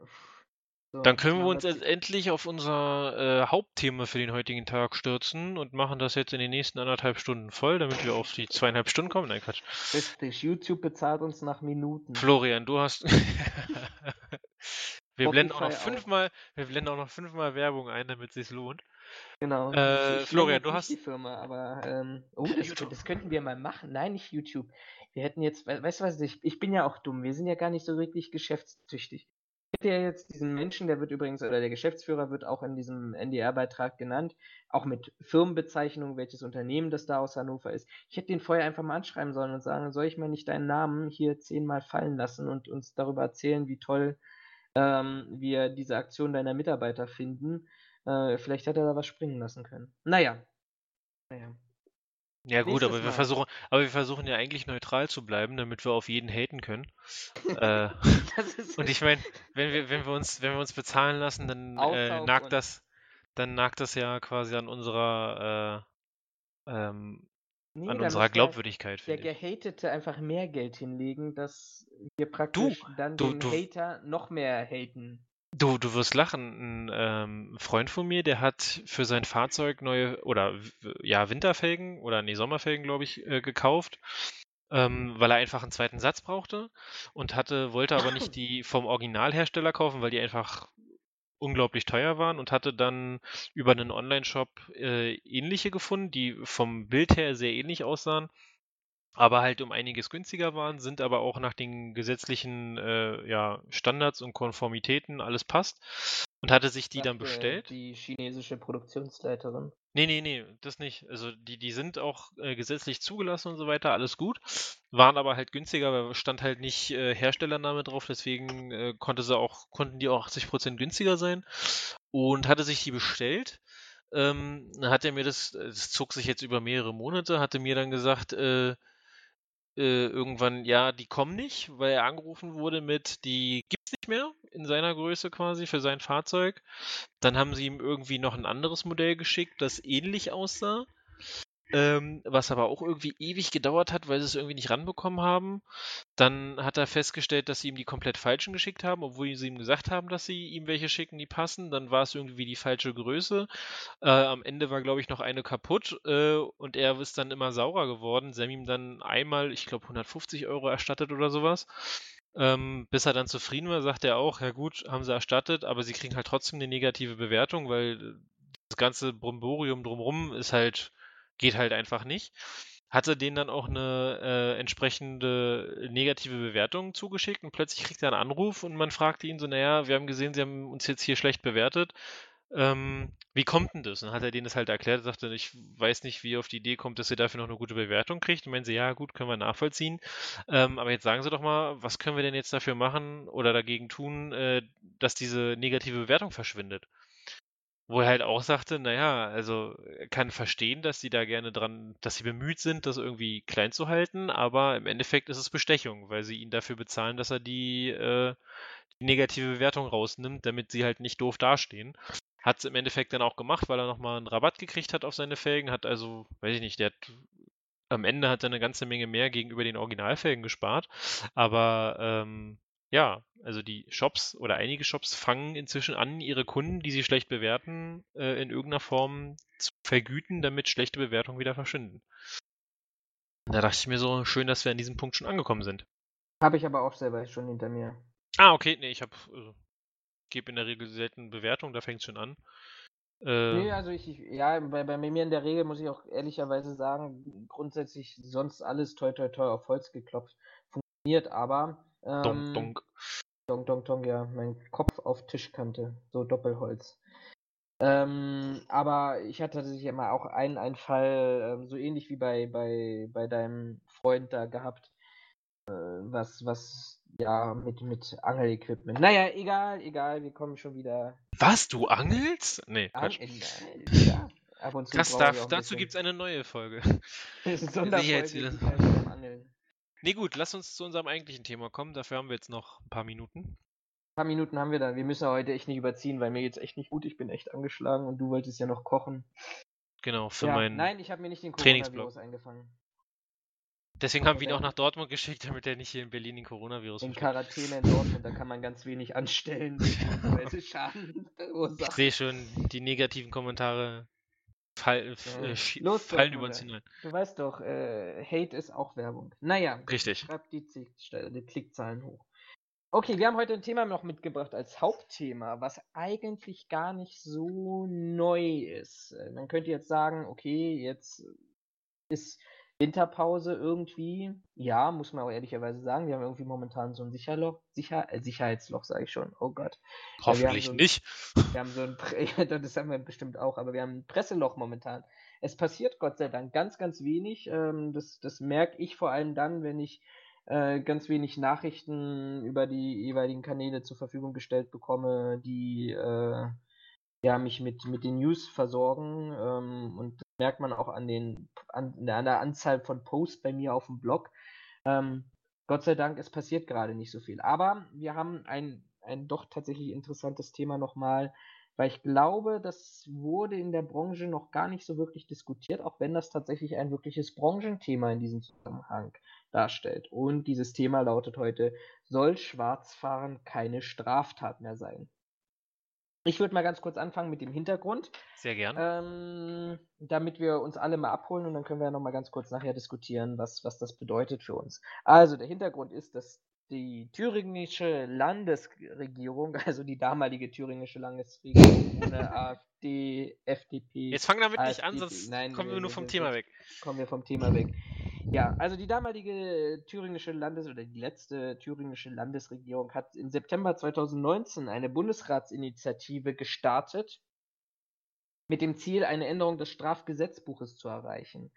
So, Dann können wir uns jetzt endlich auf unser äh, Hauptthema für den heutigen Tag stürzen und machen das jetzt in den nächsten anderthalb Stunden voll, damit wir auf die zweieinhalb Stunden kommen. Nein, Quatsch. Richtig, YouTube bezahlt uns nach Minuten. Florian, du hast. wir, blenden auch noch fünfmal, wir blenden auch noch fünfmal Werbung ein, damit es sich lohnt. Genau. Äh, Florian, du hast. die Firma, aber. Ähm, oh, das, das, könnten wir mal machen. Nein, nicht YouTube. Wir hätten jetzt. Weißt du was? Ich, ich bin ja auch dumm. Wir sind ja gar nicht so wirklich geschäftstüchtig hätte ja jetzt diesen Menschen, der wird übrigens, oder der Geschäftsführer wird auch in diesem NDR-Beitrag genannt, auch mit Firmenbezeichnung, welches Unternehmen das da aus Hannover ist. Ich hätte den vorher einfach mal anschreiben sollen und sagen, soll ich mal nicht deinen Namen hier zehnmal fallen lassen und uns darüber erzählen, wie toll ähm, wir diese Aktion deiner Mitarbeiter finden. Äh, vielleicht hätte er da was springen lassen können. Naja. Naja. Ja gut, aber wir versuchen, aber wir versuchen ja eigentlich neutral zu bleiben, damit wir auf jeden haten können. äh, und ich meine, wenn wir, wenn wir uns, wenn wir uns bezahlen lassen, dann äh, nagt das, dann nagt das ja quasi an unserer, äh, ähm, nee, an unserer Glaubwürdigkeit. Der, der Gehatete einfach mehr Geld hinlegen, dass wir praktisch du, dann du, den du, Hater noch mehr haten. Du, du wirst lachen. Ein ähm, Freund von mir, der hat für sein Fahrzeug neue oder ja Winterfelgen oder nee Sommerfelgen, glaube ich, äh, gekauft, ähm, weil er einfach einen zweiten Satz brauchte und hatte wollte aber nicht die vom Originalhersteller kaufen, weil die einfach unglaublich teuer waren und hatte dann über einen Online-Shop äh, ähnliche gefunden, die vom Bild her sehr ähnlich aussahen aber halt um einiges günstiger waren, sind aber auch nach den gesetzlichen äh, ja, Standards und Konformitäten alles passt. und hatte sich die dann Sagte bestellt. Die chinesische Produktionsleiterin. Nee, nee, nee, das nicht. Also die, die sind auch äh, gesetzlich zugelassen und so weiter, alles gut. Waren aber halt günstiger, weil stand halt nicht äh, Herstellername drauf, deswegen äh, konnte sie auch, konnten die auch 80% günstiger sein. Und hatte sich die bestellt. Ähm, dann hat er mir das, das zog sich jetzt über mehrere Monate, hatte mir dann gesagt, äh, äh, irgendwann, ja, die kommen nicht, weil er angerufen wurde mit, die gibt's nicht mehr in seiner Größe quasi für sein Fahrzeug. Dann haben sie ihm irgendwie noch ein anderes Modell geschickt, das ähnlich aussah. Ähm, was aber auch irgendwie ewig gedauert hat, weil sie es irgendwie nicht ranbekommen haben. Dann hat er festgestellt, dass sie ihm die komplett falschen geschickt haben, obwohl sie ihm gesagt haben, dass sie ihm welche schicken, die passen. Dann war es irgendwie die falsche Größe. Äh, am Ende war, glaube ich, noch eine kaputt äh, und er ist dann immer saurer geworden. Sie haben ihm dann einmal, ich glaube, 150 Euro erstattet oder sowas. Ähm, bis er dann zufrieden war, sagt er auch, ja gut, haben sie erstattet, aber sie kriegen halt trotzdem eine negative Bewertung, weil das ganze Bromborium drumrum ist halt geht halt einfach nicht. Hatte denen dann auch eine äh, entsprechende negative Bewertung zugeschickt und plötzlich kriegt er einen Anruf und man fragte ihn so, naja, wir haben gesehen, sie haben uns jetzt hier schlecht bewertet. Ähm, wie kommt denn das? Und dann hat er denen das halt erklärt, sagte, ich weiß nicht, wie ihr auf die Idee kommt, dass ihr dafür noch eine gute Bewertung kriegt. Und meinen sie, ja, gut, können wir nachvollziehen. Ähm, aber jetzt sagen Sie doch mal, was können wir denn jetzt dafür machen oder dagegen tun, äh, dass diese negative Bewertung verschwindet? Wo er halt auch sagte, naja, also er kann verstehen, dass sie da gerne dran, dass sie bemüht sind, das irgendwie klein zu halten, aber im Endeffekt ist es Bestechung, weil sie ihn dafür bezahlen, dass er die, äh, die negative Bewertung rausnimmt, damit sie halt nicht doof dastehen. Hat es im Endeffekt dann auch gemacht, weil er nochmal einen Rabatt gekriegt hat auf seine Felgen, hat also, weiß ich nicht, der hat am Ende hat er eine ganze Menge mehr gegenüber den Originalfelgen gespart, aber ähm, ja, also die Shops oder einige Shops fangen inzwischen an, ihre Kunden, die sie schlecht bewerten, äh, in irgendeiner Form zu vergüten, damit schlechte Bewertungen wieder verschwinden. Da dachte ich mir so, schön, dass wir an diesem Punkt schon angekommen sind. Habe ich aber auch selber schon hinter mir. Ah, okay, nee, ich habe äh, gebe in der Regel selten Bewertung, da fängt es schon an. Äh, nee, also ich, ich, ja, bei, bei mir in der Regel muss ich auch ehrlicherweise sagen, grundsätzlich sonst alles toi toi toi auf Holz geklopft. Funktioniert aber ähm, donk, donk. Donk, donk, donk, ja. Mein Kopf auf Tischkante. So Doppelholz. Ähm, aber ich hatte tatsächlich immer auch einen, einen Fall, ähm, so ähnlich wie bei, bei, bei deinem Freund da gehabt, äh, was, was, ja, mit, mit Angelequipment. Naja, egal, egal, wir kommen schon wieder. Was, du angelst? Nee, Quatsch. An, ja, ab und zu das darf, dazu gibt es eine neue Folge. Das ist eine Sonderfolge, Angeln. Nee, gut, lass uns zu unserem eigentlichen Thema kommen. Dafür haben wir jetzt noch ein paar Minuten. Ein paar Minuten haben wir dann. Wir müssen heute echt nicht überziehen, weil mir jetzt echt nicht gut. Ich bin echt angeschlagen und du wolltest ja noch kochen. Genau, für ja, meinen Nein, ich habe mir nicht den Coronavirus eingefangen. Deswegen haben wir ihn auch nach Dortmund geschickt, damit er nicht hier in Berlin den Coronavirus In Quarantäne in Dortmund, da kann man ganz wenig anstellen, Schaden Ich sehe schon die negativen Kommentare Fall, äh, äh, Los, fallen über uns hinein. Du weißt doch, äh, Hate ist auch Werbung. Naja, richtig. Schreibt die, die Klickzahlen hoch. Okay, wir haben heute ein Thema noch mitgebracht als Hauptthema, was eigentlich gar nicht so neu ist. Äh, man könnte jetzt sagen, okay, jetzt ist Winterpause irgendwie, ja, muss man auch ehrlicherweise sagen. Wir haben irgendwie momentan so ein Sicherloch, Sicher, äh, Sicherheitsloch, sage ich schon. Oh Gott. Hoffentlich ja, so ein, nicht. Wir haben so ein, das haben wir bestimmt auch, aber wir haben ein Presseloch momentan. Es passiert Gott sei Dank ganz, ganz wenig. Ähm, das, das merke ich vor allem dann, wenn ich äh, ganz wenig Nachrichten über die jeweiligen Kanäle zur Verfügung gestellt bekomme, die äh, ja, mich mit, mit den News versorgen. Ähm, und das merkt man auch an, den, an, an der Anzahl von Posts bei mir auf dem Blog. Ähm, Gott sei Dank, es passiert gerade nicht so viel. Aber wir haben ein, ein doch tatsächlich interessantes Thema nochmal, weil ich glaube, das wurde in der Branche noch gar nicht so wirklich diskutiert, auch wenn das tatsächlich ein wirkliches Branchenthema in diesem Zusammenhang darstellt. Und dieses Thema lautet heute, soll Schwarzfahren keine Straftat mehr sein? Ich würde mal ganz kurz anfangen mit dem Hintergrund. Sehr gern. Ähm, damit wir uns alle mal abholen und dann können wir ja noch mal ganz kurz nachher diskutieren, was, was das bedeutet für uns. Also der Hintergrund ist, dass die thüringische Landesregierung, also die damalige thüringische Landesregierung ohne AfD, FDP. Jetzt fang damit AfD, nicht an, sonst nein, kommen wir nur vom Thema weg. Kommen wir vom Thema weg. Ja, also die damalige thüringische Landes- oder die letzte thüringische Landesregierung hat im September 2019 eine Bundesratsinitiative gestartet, mit dem Ziel, eine Änderung des Strafgesetzbuches zu erreichen.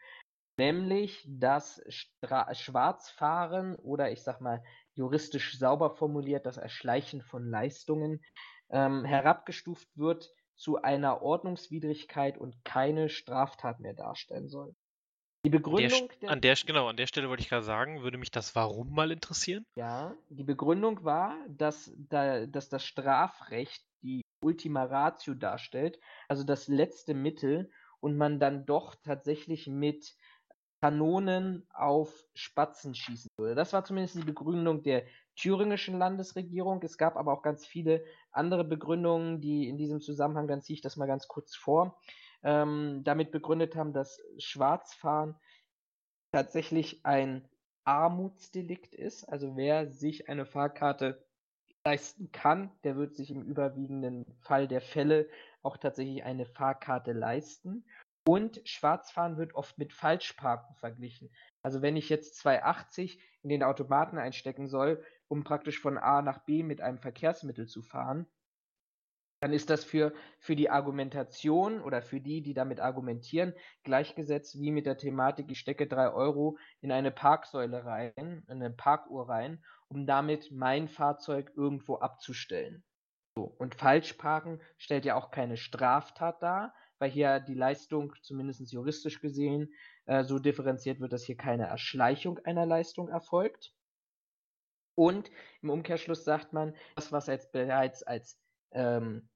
Nämlich, dass Stra Schwarzfahren oder ich sag mal juristisch sauber formuliert das Erschleichen von Leistungen ähm, herabgestuft wird zu einer Ordnungswidrigkeit und keine Straftat mehr darstellen soll. Die Begründung. Der, an der, genau, an der Stelle wollte ich gerade sagen, würde mich das Warum mal interessieren? Ja, die Begründung war, dass, da, dass das Strafrecht die Ultima Ratio darstellt, also das letzte Mittel, und man dann doch tatsächlich mit Kanonen auf Spatzen schießen würde. Das war zumindest die Begründung der thüringischen Landesregierung. Es gab aber auch ganz viele andere Begründungen, die in diesem Zusammenhang, dann ziehe ich das mal ganz kurz vor, ähm, damit begründet haben, dass Schwarzfahren tatsächlich ein Armutsdelikt ist. Also wer sich eine Fahrkarte leisten kann, der wird sich im überwiegenden Fall der Fälle auch tatsächlich eine Fahrkarte leisten. Und Schwarzfahren wird oft mit Falschparken verglichen. Also wenn ich jetzt 280 in den Automaten einstecken soll, um praktisch von A nach B mit einem Verkehrsmittel zu fahren, dann ist das für, für die Argumentation oder für die, die damit argumentieren, gleichgesetzt wie mit der Thematik, ich stecke 3 Euro in eine Parksäule rein, in eine Parkuhr rein, um damit mein Fahrzeug irgendwo abzustellen. So. Und Falschparken stellt ja auch keine Straftat dar, weil hier die Leistung, zumindest juristisch gesehen, äh, so differenziert wird, dass hier keine Erschleichung einer Leistung erfolgt. Und im Umkehrschluss sagt man, das, was jetzt bereits als ähm,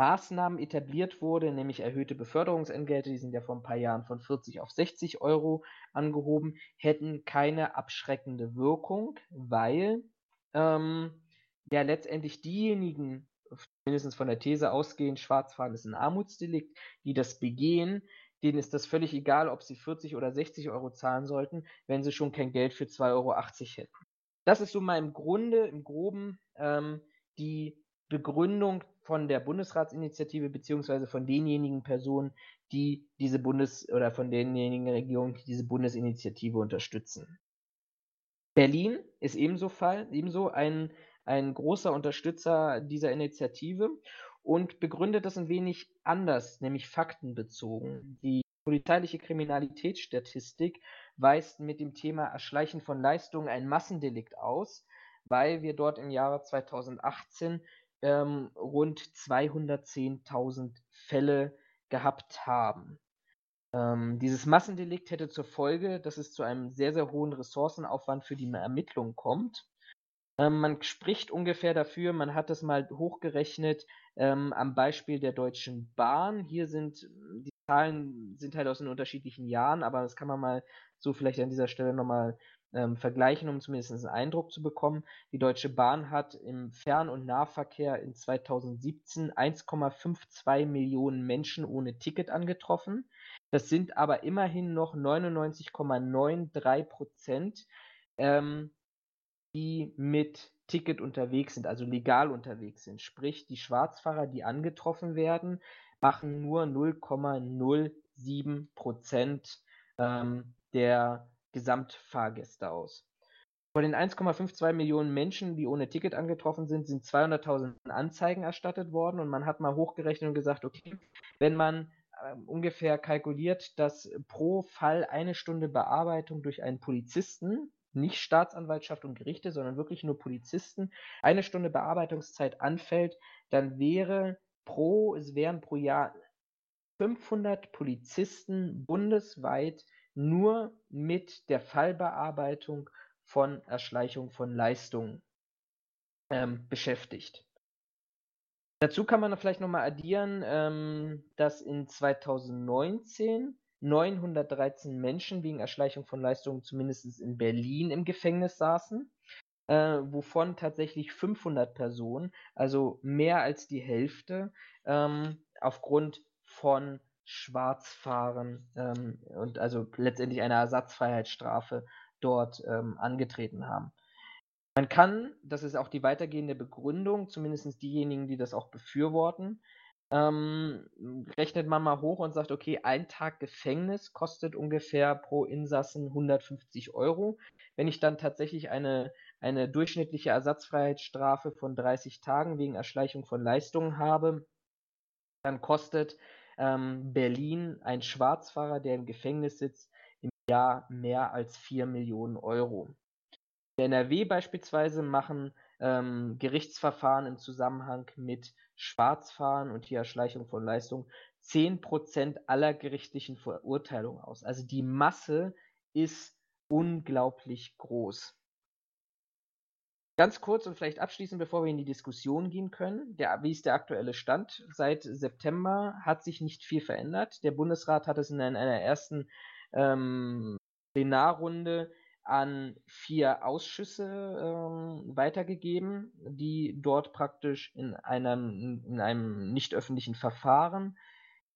Maßnahmen etabliert wurde, nämlich erhöhte Beförderungsentgelte, die sind ja vor ein paar Jahren von 40 auf 60 Euro angehoben, hätten keine abschreckende Wirkung, weil ähm, ja letztendlich diejenigen, mindestens von der These ausgehen, Schwarzfahren ist ein Armutsdelikt, die das begehen, denen ist das völlig egal, ob sie 40 oder 60 Euro zahlen sollten, wenn sie schon kein Geld für 2,80 Euro hätten. Das ist so mal im Grunde, im Groben, ähm, die Begründung von der Bundesratsinitiative beziehungsweise von denjenigen Personen, die diese Bundes- oder von denjenigen Regierungen, die diese Bundesinitiative unterstützen. Berlin ist ebenso Fall, ebenso ein ein großer Unterstützer dieser Initiative und begründet das ein wenig anders, nämlich faktenbezogen. Die polizeiliche Kriminalitätsstatistik weist mit dem Thema Erschleichen von Leistungen ein Massendelikt aus, weil wir dort im Jahre 2018 ähm, rund 210.000 Fälle gehabt haben. Ähm, dieses Massendelikt hätte zur Folge, dass es zu einem sehr, sehr hohen Ressourcenaufwand für die Ermittlung kommt. Ähm, man spricht ungefähr dafür, man hat das mal hochgerechnet ähm, am Beispiel der Deutschen Bahn. Hier sind die Zahlen sind halt aus den unterschiedlichen Jahren, aber das kann man mal so vielleicht an dieser Stelle nochmal ähm, vergleichen, um zumindest einen Eindruck zu bekommen. Die Deutsche Bahn hat im Fern- und Nahverkehr in 2017 1,52 Millionen Menschen ohne Ticket angetroffen. Das sind aber immerhin noch 99,93 Prozent. Ähm, die mit Ticket unterwegs sind, also legal unterwegs sind. Sprich, die Schwarzfahrer, die angetroffen werden, machen nur 0,07 Prozent ähm, der Gesamtfahrgäste aus. Von den 1,52 Millionen Menschen, die ohne Ticket angetroffen sind, sind 200.000 Anzeigen erstattet worden und man hat mal hochgerechnet und gesagt, okay, wenn man äh, ungefähr kalkuliert, dass pro Fall eine Stunde Bearbeitung durch einen Polizisten nicht Staatsanwaltschaft und Gerichte, sondern wirklich nur Polizisten, eine Stunde Bearbeitungszeit anfällt, dann wäre pro, es wären pro Jahr 500 Polizisten bundesweit nur mit der Fallbearbeitung von Erschleichung von Leistungen ähm, beschäftigt. Dazu kann man vielleicht nochmal addieren, ähm, dass in 2019 913 Menschen wegen Erschleichung von Leistungen zumindest in Berlin im Gefängnis saßen, äh, wovon tatsächlich 500 Personen, also mehr als die Hälfte, ähm, aufgrund von Schwarzfahren ähm, und also letztendlich einer Ersatzfreiheitsstrafe dort ähm, angetreten haben. Man kann, das ist auch die weitergehende Begründung, zumindest diejenigen, die das auch befürworten, ähm, rechnet man mal hoch und sagt, okay, ein Tag Gefängnis kostet ungefähr pro Insassen 150 Euro. Wenn ich dann tatsächlich eine, eine durchschnittliche Ersatzfreiheitsstrafe von 30 Tagen wegen Erschleichung von Leistungen habe, dann kostet ähm, Berlin ein Schwarzfahrer, der im Gefängnis sitzt, im Jahr mehr als 4 Millionen Euro. In NRW beispielsweise machen ähm, Gerichtsverfahren im Zusammenhang mit Schwarzfahren und hier Erschleichung von Leistung 10% aller gerichtlichen Verurteilungen aus. Also die Masse ist unglaublich groß. Ganz kurz und vielleicht abschließend, bevor wir in die Diskussion gehen können, der, wie ist der aktuelle Stand? Seit September hat sich nicht viel verändert. Der Bundesrat hat es in einer ersten ähm, Plenarrunde an vier Ausschüsse ähm, weitergegeben, die dort praktisch in einem, in einem nicht öffentlichen Verfahren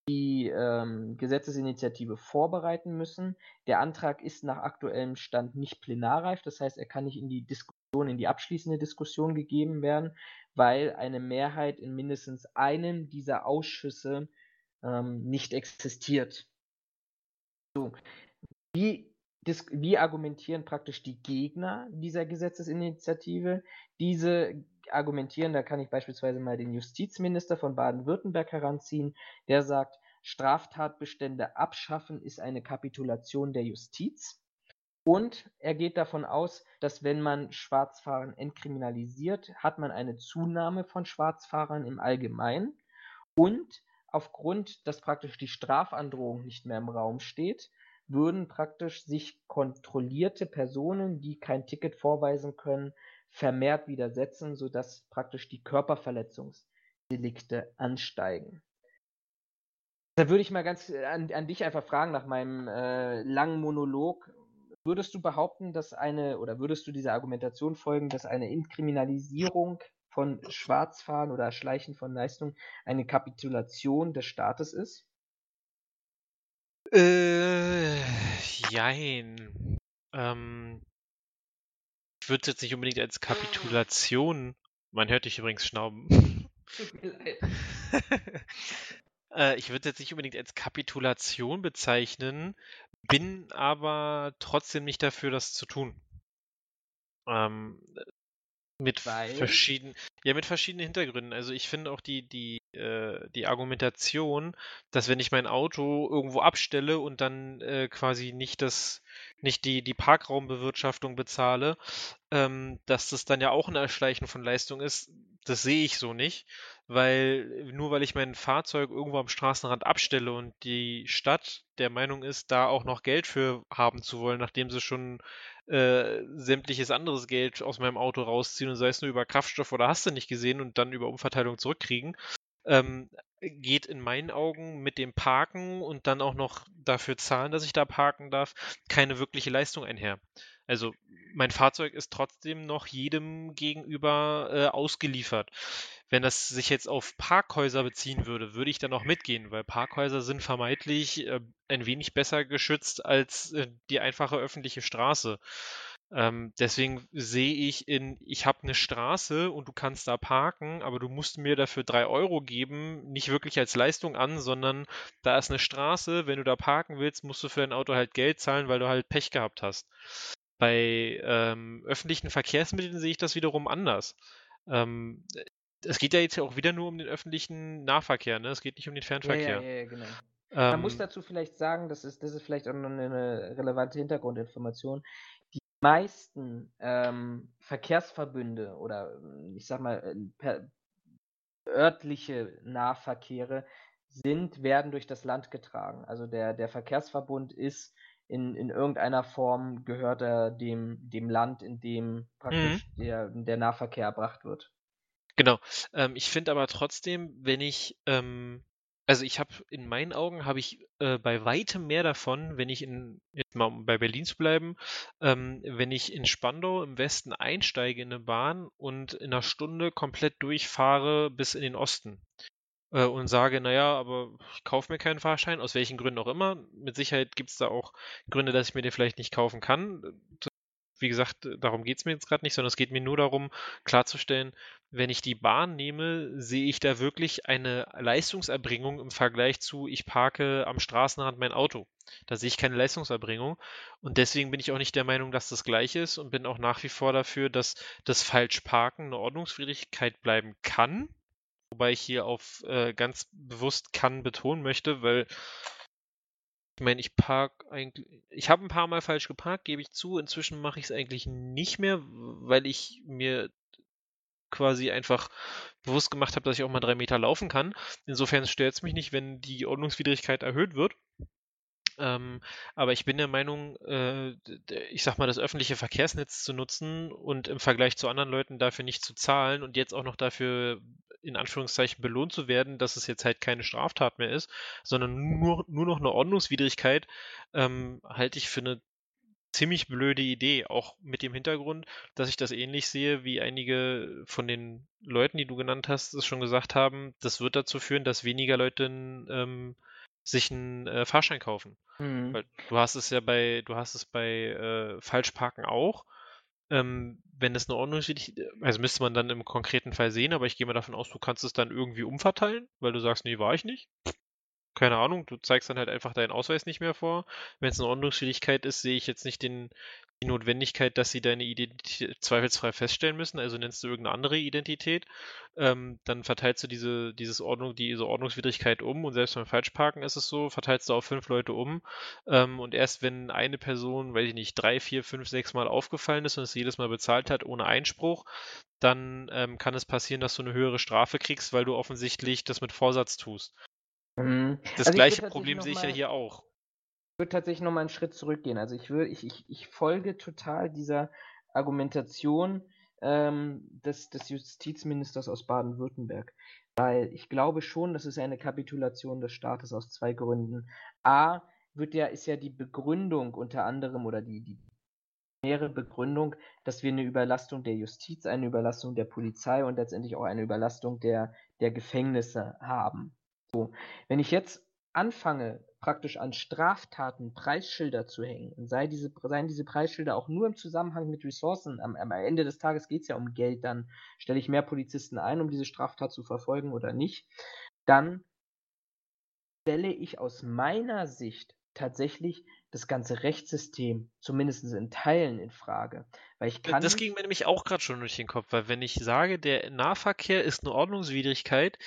die ähm, Gesetzesinitiative vorbereiten müssen. Der Antrag ist nach aktuellem Stand nicht plenarreif, das heißt, er kann nicht in die Diskussion, in die abschließende Diskussion gegeben werden, weil eine Mehrheit in mindestens einem dieser Ausschüsse ähm, nicht existiert. So. Wie wie argumentieren praktisch die Gegner dieser Gesetzesinitiative? Diese argumentieren, da kann ich beispielsweise mal den Justizminister von Baden-Württemberg heranziehen, der sagt, Straftatbestände abschaffen ist eine Kapitulation der Justiz. Und er geht davon aus, dass wenn man Schwarzfahren entkriminalisiert, hat man eine Zunahme von Schwarzfahrern im Allgemeinen. Und aufgrund, dass praktisch die Strafandrohung nicht mehr im Raum steht, würden praktisch sich kontrollierte Personen, die kein Ticket vorweisen können, vermehrt widersetzen, sodass praktisch die Körperverletzungsdelikte ansteigen. Da würde ich mal ganz an, an dich einfach fragen nach meinem äh, langen Monolog. Würdest du behaupten, dass eine, oder würdest du dieser Argumentation folgen, dass eine Inkriminalisierung von Schwarzfahren oder Schleichen von Leistung eine Kapitulation des Staates ist? Äh, jein. Ähm, ich würde es jetzt nicht unbedingt als Kapitulation. Man hört dich übrigens schnauben. Tut mir leid. äh, ich würde es jetzt nicht unbedingt als Kapitulation bezeichnen, bin aber trotzdem nicht dafür, das zu tun. Ähm, mit Weil? verschiedenen, ja, mit verschiedenen Hintergründen. Also ich finde auch die, die, äh, die Argumentation, dass wenn ich mein Auto irgendwo abstelle und dann äh, quasi nicht das, nicht die, die Parkraumbewirtschaftung bezahle, ähm, dass das dann ja auch ein Erschleichen von Leistung ist, das sehe ich so nicht. Weil nur weil ich mein Fahrzeug irgendwo am Straßenrand abstelle und die Stadt der Meinung ist, da auch noch Geld für haben zu wollen, nachdem sie schon äh, sämtliches anderes Geld aus meinem Auto rausziehen und sei es nur über Kraftstoff oder hast du nicht gesehen und dann über Umverteilung zurückkriegen, ähm, geht in meinen Augen mit dem Parken und dann auch noch dafür zahlen, dass ich da parken darf, keine wirkliche Leistung einher. Also mein Fahrzeug ist trotzdem noch jedem gegenüber äh, ausgeliefert. Wenn das sich jetzt auf Parkhäuser beziehen würde, würde ich dann auch mitgehen, weil Parkhäuser sind vermeintlich äh, ein wenig besser geschützt als äh, die einfache öffentliche Straße. Ähm, deswegen sehe ich in, ich habe eine Straße und du kannst da parken, aber du musst mir dafür drei Euro geben, nicht wirklich als Leistung an, sondern da ist eine Straße, wenn du da parken willst, musst du für dein Auto halt Geld zahlen, weil du halt Pech gehabt hast. Bei ähm, öffentlichen Verkehrsmitteln sehe ich das wiederum anders. Ähm, es geht ja jetzt auch wieder nur um den öffentlichen Nahverkehr, ne? Es geht nicht um den Fernverkehr. Ja, ja, ja genau. Man muss ähm. dazu vielleicht sagen, das ist, das ist vielleicht auch noch eine relevante Hintergrundinformation. Die meisten ähm, Verkehrsverbünde oder ich sag mal äh, per, örtliche Nahverkehre sind, werden durch das Land getragen. Also der, der Verkehrsverbund ist in, in irgendeiner Form gehört er dem, dem Land, in dem praktisch mhm. der, der Nahverkehr erbracht wird. Genau. Ähm, ich finde aber trotzdem, wenn ich, ähm, also ich habe in meinen Augen habe ich äh, bei weitem mehr davon, wenn ich in, jetzt mal um bei Berlin zu bleiben, ähm, wenn ich in Spandau im Westen einsteige in eine Bahn und in einer Stunde komplett durchfahre bis in den Osten äh, und sage, naja, aber ich kaufe mir keinen Fahrschein, aus welchen Gründen auch immer. Mit Sicherheit gibt es da auch Gründe, dass ich mir den vielleicht nicht kaufen kann. wie gesagt, darum geht es mir jetzt gerade nicht, sondern es geht mir nur darum, klarzustellen, wenn ich die Bahn nehme, sehe ich da wirklich eine Leistungserbringung im Vergleich zu, ich parke am Straßenrand mein Auto. Da sehe ich keine Leistungserbringung. Und deswegen bin ich auch nicht der Meinung, dass das gleich ist und bin auch nach wie vor dafür, dass das Falschparken eine Ordnungswidrigkeit bleiben kann. Wobei ich hier auf äh, ganz bewusst kann betonen möchte, weil ich meine, ich park eigentlich, ich habe ein paar Mal falsch geparkt, gebe ich zu. Inzwischen mache ich es eigentlich nicht mehr, weil ich mir quasi einfach bewusst gemacht habe, dass ich auch mal drei Meter laufen kann. Insofern stört es mich nicht, wenn die Ordnungswidrigkeit erhöht wird. Ähm, aber ich bin der Meinung, äh, ich sag mal, das öffentliche Verkehrsnetz zu nutzen und im Vergleich zu anderen Leuten dafür nicht zu zahlen und jetzt auch noch dafür in Anführungszeichen belohnt zu werden, dass es jetzt halt keine Straftat mehr ist, sondern nur, nur noch eine Ordnungswidrigkeit, ähm, halte ich für eine ziemlich blöde Idee, auch mit dem Hintergrund, dass ich das ähnlich sehe, wie einige von den Leuten, die du genannt hast, es schon gesagt haben, das wird dazu führen, dass weniger Leute ähm, sich einen äh, Fahrschein kaufen. Mhm. Weil du hast es ja bei, du hast es bei äh, Falschparken auch. Ähm, wenn es eine Ordnungswidrigkeit, also müsste man dann im konkreten Fall sehen, aber ich gehe mal davon aus, du kannst es dann irgendwie umverteilen, weil du sagst, nee, war ich nicht keine Ahnung, du zeigst dann halt einfach deinen Ausweis nicht mehr vor. Wenn es eine Ordnungsschwierigkeit ist, sehe ich jetzt nicht den, die Notwendigkeit, dass sie deine Identität zweifelsfrei feststellen müssen, also nennst du irgendeine andere Identität, ähm, dann verteilst du diese, dieses Ordnung, diese Ordnungswidrigkeit um und selbst beim Falschparken ist es so, verteilst du auf fünf Leute um ähm, und erst wenn eine Person, weiß ich nicht, drei, vier, fünf, sechs Mal aufgefallen ist und es jedes Mal bezahlt hat ohne Einspruch, dann ähm, kann es passieren, dass du eine höhere Strafe kriegst, weil du offensichtlich das mit Vorsatz tust. Mhm. Das also gleiche Problem sehe ich ja hier auch. Ich würde tatsächlich nochmal einen Schritt zurückgehen. Also ich, will, ich, ich, ich folge total dieser Argumentation ähm, des, des Justizministers aus Baden-Württemberg. Weil ich glaube schon, das ist eine Kapitulation des Staates aus zwei Gründen. A, wird ja, ist ja die Begründung unter anderem oder die, die primäre Begründung, dass wir eine Überlastung der Justiz, eine Überlastung der Polizei und letztendlich auch eine Überlastung der, der Gefängnisse haben. So, wenn ich jetzt anfange, praktisch an Straftaten Preisschilder zu hängen, sei diese, seien diese Preisschilder auch nur im Zusammenhang mit Ressourcen, am, am Ende des Tages geht es ja um Geld, dann stelle ich mehr Polizisten ein, um diese Straftat zu verfolgen oder nicht, dann stelle ich aus meiner Sicht tatsächlich das ganze Rechtssystem, zumindest in Teilen, in Frage. Weil ich kann das ging mir nämlich auch gerade schon durch den Kopf, weil wenn ich sage, der Nahverkehr ist eine Ordnungswidrigkeit,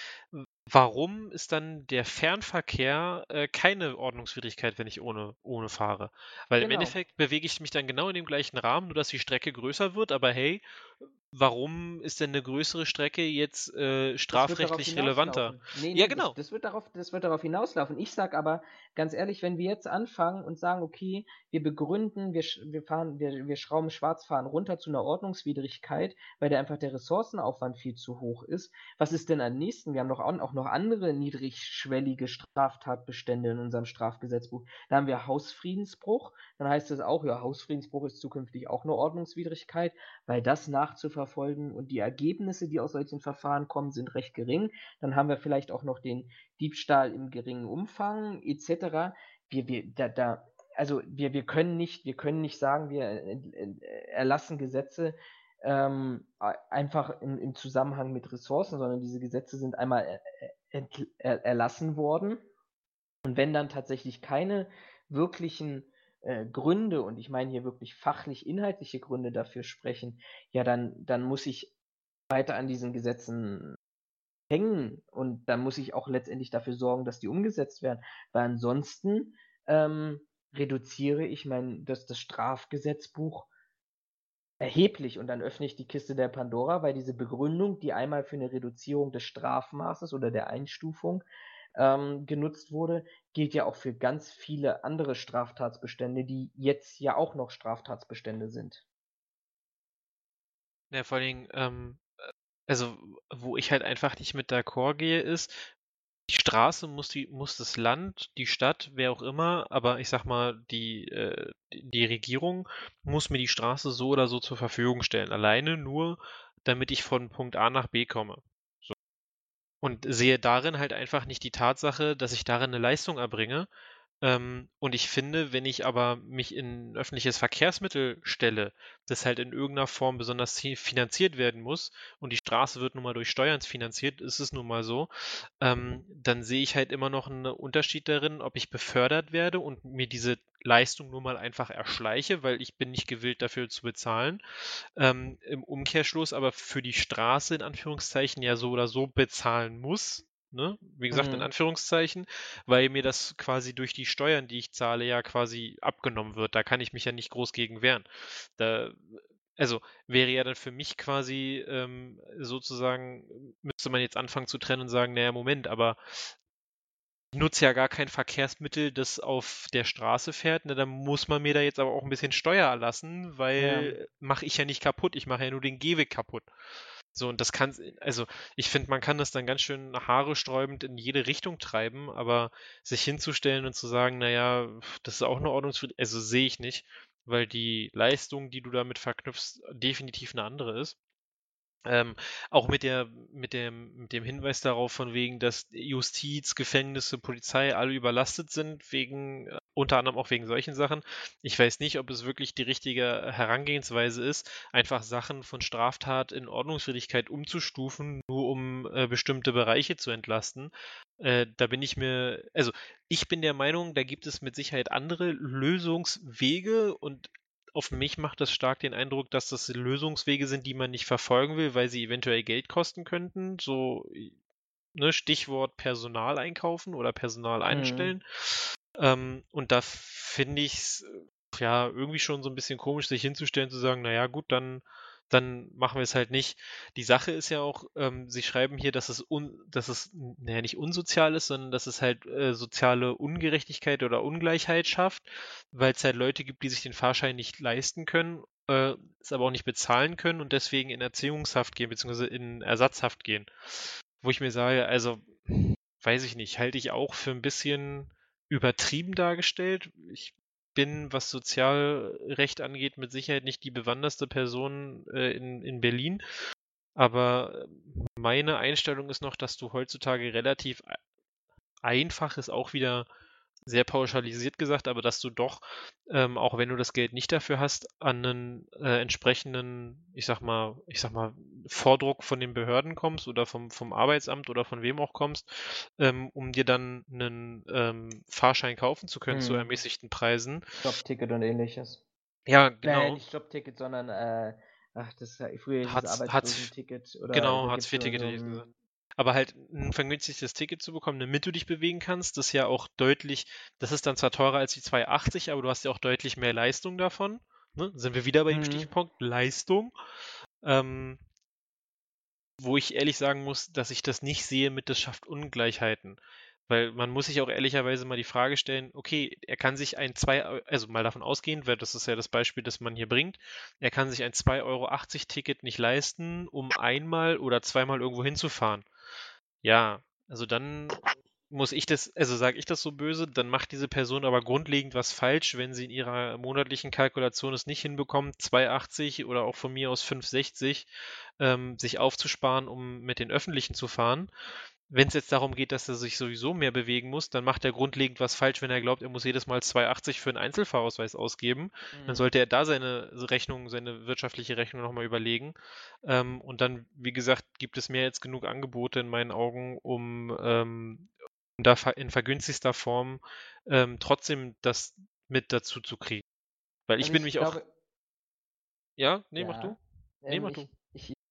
warum ist dann der Fernverkehr äh, keine Ordnungswidrigkeit, wenn ich ohne, ohne fahre? Weil genau. im Endeffekt bewege ich mich dann genau in dem gleichen Rahmen, nur dass die Strecke größer wird, aber hey, warum ist denn eine größere Strecke jetzt äh, strafrechtlich relevanter? Nee, nee, ja, genau. Das, das, wird darauf, das wird darauf hinauslaufen. Ich sage aber ganz ehrlich, wenn wir jetzt anfangen und sagen, okay, wir begründen, wir, wir, fahren, wir, wir schrauben Schwarzfahren runter zu einer Ordnungswidrigkeit, weil da einfach der Ressourcenaufwand viel zu hoch ist. Was ist denn am nächsten? Wir haben doch auch noch andere niedrigschwellige Straftatbestände in unserem Strafgesetzbuch. Da haben wir Hausfriedensbruch. Dann heißt es auch, ja, Hausfriedensbruch ist zukünftig auch eine Ordnungswidrigkeit, weil das nachzuverfolgen und die Ergebnisse, die aus solchen Verfahren kommen, sind recht gering. Dann haben wir vielleicht auch noch den Diebstahl im geringen Umfang etc. Wir, wir, da, da, also wir, wir können nicht, wir können nicht sagen, wir erlassen Gesetze ähm, einfach im, im Zusammenhang mit Ressourcen, sondern diese Gesetze sind einmal erlassen worden. Und wenn dann tatsächlich keine wirklichen äh, Gründe, und ich meine hier wirklich fachlich inhaltliche Gründe dafür sprechen, ja, dann, dann muss ich weiter an diesen Gesetzen hängen und dann muss ich auch letztendlich dafür sorgen, dass die umgesetzt werden, weil ansonsten ähm, reduziere ich mein, das, das Strafgesetzbuch erheblich und dann öffne ich die Kiste der Pandora, weil diese Begründung, die einmal für eine Reduzierung des Strafmaßes oder der Einstufung ähm, genutzt wurde, gilt ja auch für ganz viele andere Straftatsbestände, die jetzt ja auch noch Straftatsbestände sind. Ja, vor allen Dingen, ähm, also wo ich halt einfach nicht mit d'accord gehe, ist, die Straße muss die, muss das Land, die Stadt, wer auch immer, aber ich sag mal, die, äh, die Regierung muss mir die Straße so oder so zur Verfügung stellen. Alleine nur, damit ich von Punkt A nach B komme. Und sehe darin halt einfach nicht die Tatsache, dass ich darin eine Leistung erbringe, Ähm, und ich finde, wenn ich aber mich in öffentliches Verkehrsmittel stelle, das halt in irgendeiner Form besonders finanziert werden muss und die Straße wird nun mal durch Steuern finanziert, ist es nun mal so, ähm, dann sehe ich halt immer noch einen Unterschied darin, ob ich befördert werde und mir diese Leistung nur mal einfach erschleiche, weil ich bin nicht gewillt dafür zu bezahlen. Ähm, Im Umkehrschluss aber für die Straße in Anführungszeichen ja so oder so bezahlen muss, ne? Wie gesagt, mhm. in Anführungszeichen, weil mir das quasi durch die Steuern, die ich zahle, ja quasi abgenommen wird. Da kann ich mich ja nicht groß gegen wehren. Da, also wäre ja dann für mich quasi ähm, sozusagen, müsste man jetzt anfangen zu trennen und sagen, naja, Moment, aber ich nutze ja gar kein Verkehrsmittel, das auf der Straße fährt. Ne, dann muss man mir da jetzt aber auch ein bisschen Steuer erlassen, weil ja. mache ich ja nicht kaputt, ich mache ja nur den Gehweg kaputt. So, und das kann, also ich finde, man kann das dann ganz schön haare sträubend in jede Richtung treiben, aber sich hinzustellen und zu sagen, naja, das ist auch eine Ordnungswidrigkeit, also sehe ich nicht, weil die Leistung, die du damit verknüpfst, definitiv eine andere ist. Ähm, auch mit der, mit dem, mit dem Hinweis darauf von wegen, dass Justiz, Gefängnisse, Polizei alle überlastet sind, wegen, äh, unter anderem auch wegen solchen Sachen. Ich weiß nicht, ob es wirklich die richtige Herangehensweise ist, einfach Sachen von Straftat in Ordnungswidrigkeit umzustufen, nur um äh, bestimmte Bereiche zu entlasten. Äh, da bin ich mir, also ich bin der Meinung, da gibt es mit Sicherheit andere Lösungswege und auf mich macht das stark den Eindruck, dass das Lösungswege sind, die man nicht verfolgen will, weil sie eventuell Geld kosten könnten. So, ne, Stichwort Personal einkaufen oder Personal mhm. einstellen. Mhm. Ähm, und da finde ich es ja irgendwie schon so ein bisschen komisch, sich hinzustellen, zu sagen, naja, gut, dann dann machen wir es halt nicht. Die Sache ist ja auch, ähm, sie schreiben hier, dass es, un, dass es naja, nicht unsozial ist, sondern dass es halt äh, soziale Ungerechtigkeit oder Ungleichheit schafft, weil es halt Leute gibt, die sich den Fahrschein nicht leisten können, äh, es aber auch nicht bezahlen können und deswegen in Erziehungshaft gehen, beziehungsweise in Ersatzhaft gehen. Wo ich mir sage, also, weiß ich nicht, halte ich auch für ein bisschen übertrieben dargestellt. Ich bin, was Sozialrecht angeht, mit Sicherheit nicht die bewanderste Person äh, in, in Berlin. Aber meine Einstellung ist noch, dass du heutzutage relativ einfach ist, auch wieder sehr pauschalisiert gesagt, aber dass du doch, ähm, auch wenn du das Geld nicht dafür hast, an einen äh, entsprechenden, ich sag mal, ich sag mal, Vordruck von den Behörden kommst oder vom, vom Arbeitsamt oder von wem auch kommst, ähm, um dir dann einen ähm, Fahrschein kaufen zu können hm. zu ermäßigten Preisen. Jobticket und ähnliches. Ja, genau. Äh, nicht Jobticket, sondern äh, ach, das früher hieß Hartz, Arbeitslosenticket oder genau, Hartz IV-Ticket hätte ich gesagt aber halt ein vergünstiges Ticket zu bekommen, damit du dich bewegen kannst, das ist ja auch deutlich, das ist dann zwar teurer als die 280, aber du hast ja auch deutlich mehr Leistung davon. Ne? Sind wir wieder bei dem mhm. Stichpunkt Leistung. Ähm, wo ich ehrlich sagen muss, dass ich das nicht sehe mit, das schafft Ungleichheiten. Weil man muss sich auch ehrlicherweise mal die Frage stellen, okay, er kann sich ein 2, also mal davon ausgehen, weil das ist ja das Beispiel, das man hier bringt, er kann sich ein 2,80 Euro Ticket nicht leisten, um einmal oder zweimal irgendwo hinzufahren. Ja, also dann muss ich das, also sage ich das so böse, dann macht diese Person aber grundlegend was falsch, wenn sie in ihrer monatlichen Kalkulation es nicht hinbekommt, 2,80 oder auch von mir aus 5,60 ähm, sich aufzusparen, um mit den Öffentlichen zu fahren. Wenn es jetzt darum geht, dass er sich sowieso mehr bewegen muss, dann macht er grundlegend was falsch, wenn er glaubt, er muss jedes Mal 2,80 für einen Einzelfahrausweis ausgeben. Mhm. Dann sollte er da seine Rechnung, seine wirtschaftliche Rechnung nochmal überlegen. Ähm, und dann, wie gesagt, gibt es mehr als genug Angebote in meinen Augen, um, ähm, da in vergünstigster Form ähm, trotzdem das mit dazu zu kriegen. Weil ich also bin mich auch. Ja, nee, ja, mach du. Nee, mach ich, du.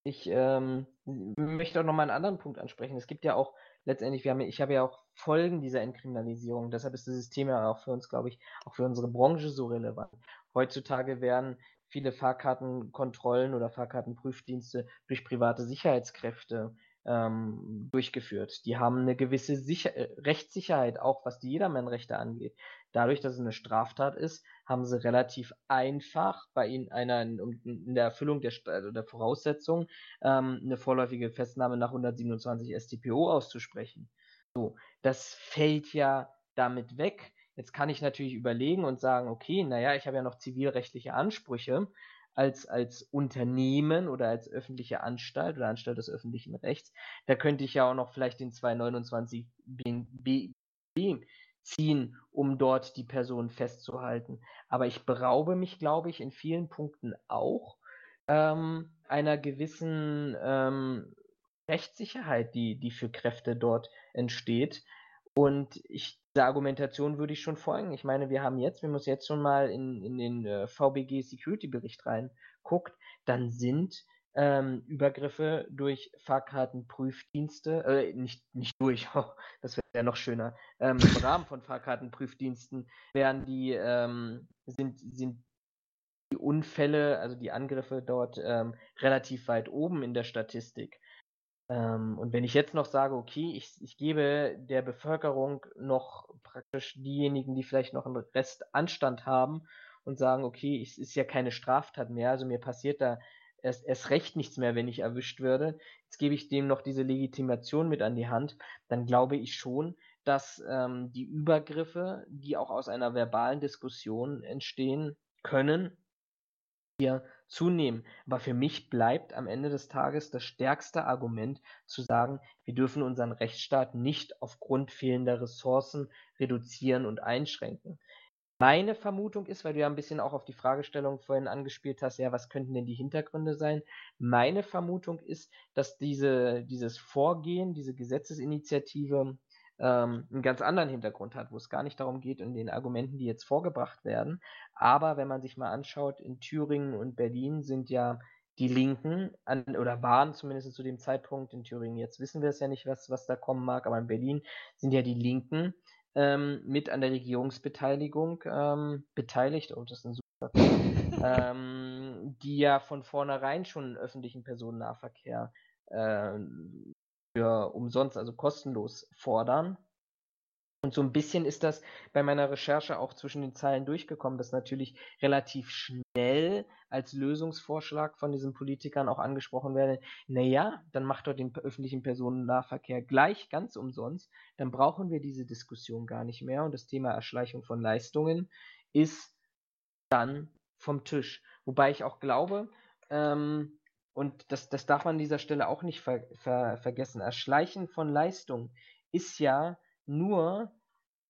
Ich, ähm, möchte auch nochmal einen anderen Punkt ansprechen. Es gibt ja auch letztendlich, wir haben, ich habe ja auch Folgen dieser Entkriminalisierung. Deshalb ist dieses Thema auch für uns, glaube ich, auch für unsere Branche so relevant. Heutzutage werden viele Fahrkartenkontrollen oder Fahrkartenprüfdienste durch private Sicherheitskräfte ähm, durchgeführt. Die haben eine gewisse Sicher äh, Rechtssicherheit, auch was die Jedermannrechte angeht. Dadurch, dass es eine Straftat ist, haben sie relativ einfach bei ihnen einer in, der Erfüllung der, also der Voraussetzung ähm, eine vorläufige Festnahme nach 127 StPO auszusprechen. So, das fällt ja damit weg. Jetzt kann ich natürlich überlegen und sagen, okay, naja, ich habe ja noch zivilrechtliche Ansprüche als, als Unternehmen oder als öffentliche Anstalt oder Anstalt des öffentlichen Rechts. Da könnte ich ja auch noch vielleicht den 229 B, ziehen, um dort die Person festzuhalten. Aber ich beraube mich, glaube ich, in vielen Punkten auch ähm, einer gewissen ähm, Rechtssicherheit, die, die für Kräfte dort entsteht. Und ich, der Argumentation würde ich schon folgen. Ich meine, wir haben jetzt, wenn man jetzt schon mal in, in den äh, VBG Security Bericht reinguckt, dann sind ähm, Übergriffe durch Fahrkartenprüfdienste, äh, nicht, nicht durch, oh, das wäre ja noch schöner, ähm, im Rahmen von Fahrkartenprüfdiensten werden die, ähm, sind, sind die Unfälle, also die Angriffe dort ähm, relativ weit oben in der Statistik. Ähm, und wenn ich jetzt noch sage, okay, ich, ich gebe der Bevölkerung noch praktisch diejenigen, die vielleicht noch einen Rest Anstand haben und sagen, okay, es ist ja keine Straftat mehr, also mir passiert da erst, erst recht nichts mehr, wenn ich erwischt werde. Jetzt gebe ich dem noch diese Legitimation mit an die Hand. Dann glaube ich schon, dass ähm, die Übergriffe, die auch aus einer verbalen Diskussion entstehen können, hier zunehmen. Aber für mich bleibt am Ende des Tages das stärkste Argument zu sagen, wir dürfen unseren Rechtsstaat nicht aufgrund fehlender Ressourcen reduzieren und einschränken. Meine Vermutung ist, weil du ja ein bisschen auch auf die Fragestellung vorhin angespielt hast, ja, was könnten denn die Hintergründe sein? Meine Vermutung ist, dass diese, dieses Vorgehen, diese Gesetzesinitiative ähm, einen ganz anderen Hintergrund hat, wo es gar nicht darum geht, in den Argumenten, die jetzt vorgebracht werden. Aber wenn man sich mal anschaut, in Thüringen und Berlin sind ja die Linken an, oder waren zumindest zu dem Zeitpunkt in Thüringen, jetzt wissen wir es ja nicht, was, was da kommen mag, aber in Berlin sind ja die Linken ähm, mit an der Regierungsbeteiligung ähm, beteiligt. Oh, das ist ein super. ähm, die ja von vornherein schon öffentlichen Personennahverkehr äh, für umsonst, also kostenlos fordern. Und so ein bisschen ist das bei meiner Recherche auch zwischen den Zeilen durchgekommen, dass natürlich relativ schnell als Lösungsvorschlag von diesen Politikern auch angesprochen werde, naja, dann macht doch den öffentlichen Personennahverkehr gleich ganz umsonst, dann brauchen wir diese Diskussion gar nicht mehr und das Thema Erschleichung von Leistungen ist dann vom Tisch. Wobei ich auch glaube, ähm, und das, das darf man an dieser Stelle auch nicht ver, ver, vergessen, Erschleichen von Leistungen ist ja nur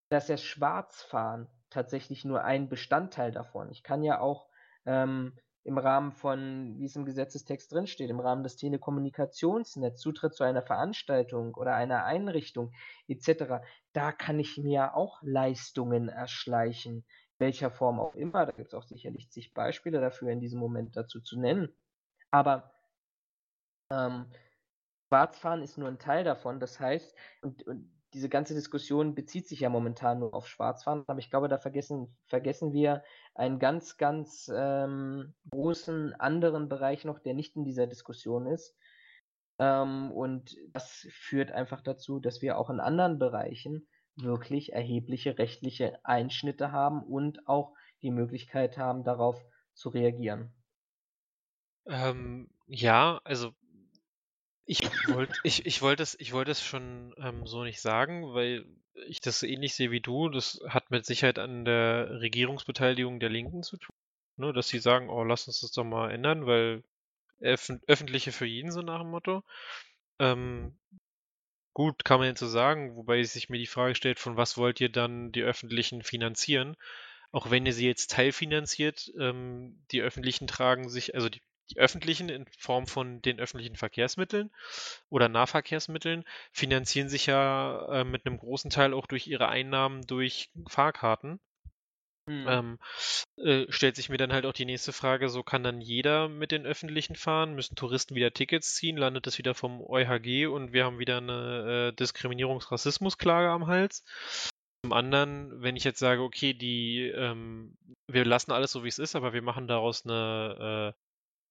dass das Schwarzfahren tatsächlich nur ein Bestandteil davon. Ich kann ja auch ähm, im Rahmen von, wie es im Gesetzestext drinsteht, im Rahmen des Telekommunikationsnetzes, Zutritt zu einer Veranstaltung oder einer Einrichtung etc., da kann ich mir auch Leistungen erschleichen, welcher Form auch immer. Da gibt es auch sicherlich zig Beispiele dafür in diesem Moment dazu zu nennen. Aber ähm, Schwarzfahren ist nur ein Teil davon. Das heißt, und, und diese ganze Diskussion bezieht sich ja momentan nur auf Schwarzfahren, aber ich glaube, da vergessen, vergessen wir einen ganz, ganz ähm, großen anderen Bereich noch, der nicht in dieser Diskussion ist. Ähm, und das führt einfach dazu, dass wir auch in anderen Bereichen wirklich erhebliche rechtliche Einschnitte haben und auch die Möglichkeit haben, darauf zu reagieren. Ähm, ja, also ich wollte ich, ich wollt es, ich wollt es schon ähm, so nicht sagen, weil ich das ähnlich sehe wie du. Das hat mit Sicherheit an der Regierungsbeteiligung der Linken zu tun. Ne, dass sie sagen, oh, lass uns das doch mal ändern, weil öf öffentliche für jeden so nach dem Motto. Ähm, gut, kann man jetzt so sagen, wobei sich mir die Frage stellt, von was wollt ihr dann die öffentlichen finanzieren? Auch wenn ihr sie jetzt teilfinanziert, ähm, die öffentlichen tragen sich, also die die öffentlichen in Form von den öffentlichen Verkehrsmitteln oder Nahverkehrsmitteln finanzieren sich ja äh, mit einem großen Teil auch durch ihre Einnahmen durch Fahrkarten. Mhm. Ähm, äh, stellt sich mir dann halt auch die nächste Frage, so kann dann jeder mit den öffentlichen fahren? Müssen Touristen wieder Tickets ziehen? Landet das wieder vom EuHG und wir haben wieder eine äh, Diskriminierungs-Rassismus-Klage am Hals? Zum anderen, wenn ich jetzt sage, okay, die, ähm, wir lassen alles so wie es ist, aber wir machen daraus eine äh,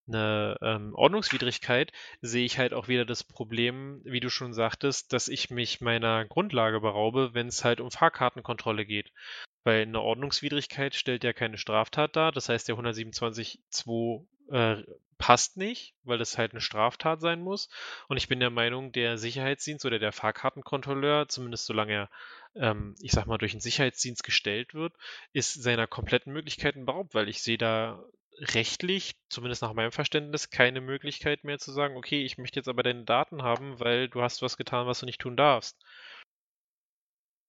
eine ähm, Ordnungswidrigkeit, sehe ich halt auch wieder das Problem, wie du schon sagtest, dass ich mich meiner Grundlage beraube, wenn es halt um Fahrkartenkontrolle geht. Weil eine Ordnungswidrigkeit stellt ja keine Straftat dar. Das heißt, der 127.2 äh, passt nicht, weil das halt eine Straftat sein muss. Und ich bin der Meinung, der Sicherheitsdienst oder der Fahrkartenkontrolleur, zumindest solange er, ähm, ich sag mal, durch den Sicherheitsdienst gestellt wird, ist seiner kompletten Möglichkeiten beraubt, weil ich sehe da rechtlich, zumindest nach meinem Verständnis, keine Möglichkeit mehr zu sagen, okay, ich möchte jetzt aber deine Daten haben, weil du hast was getan, was du nicht tun darfst.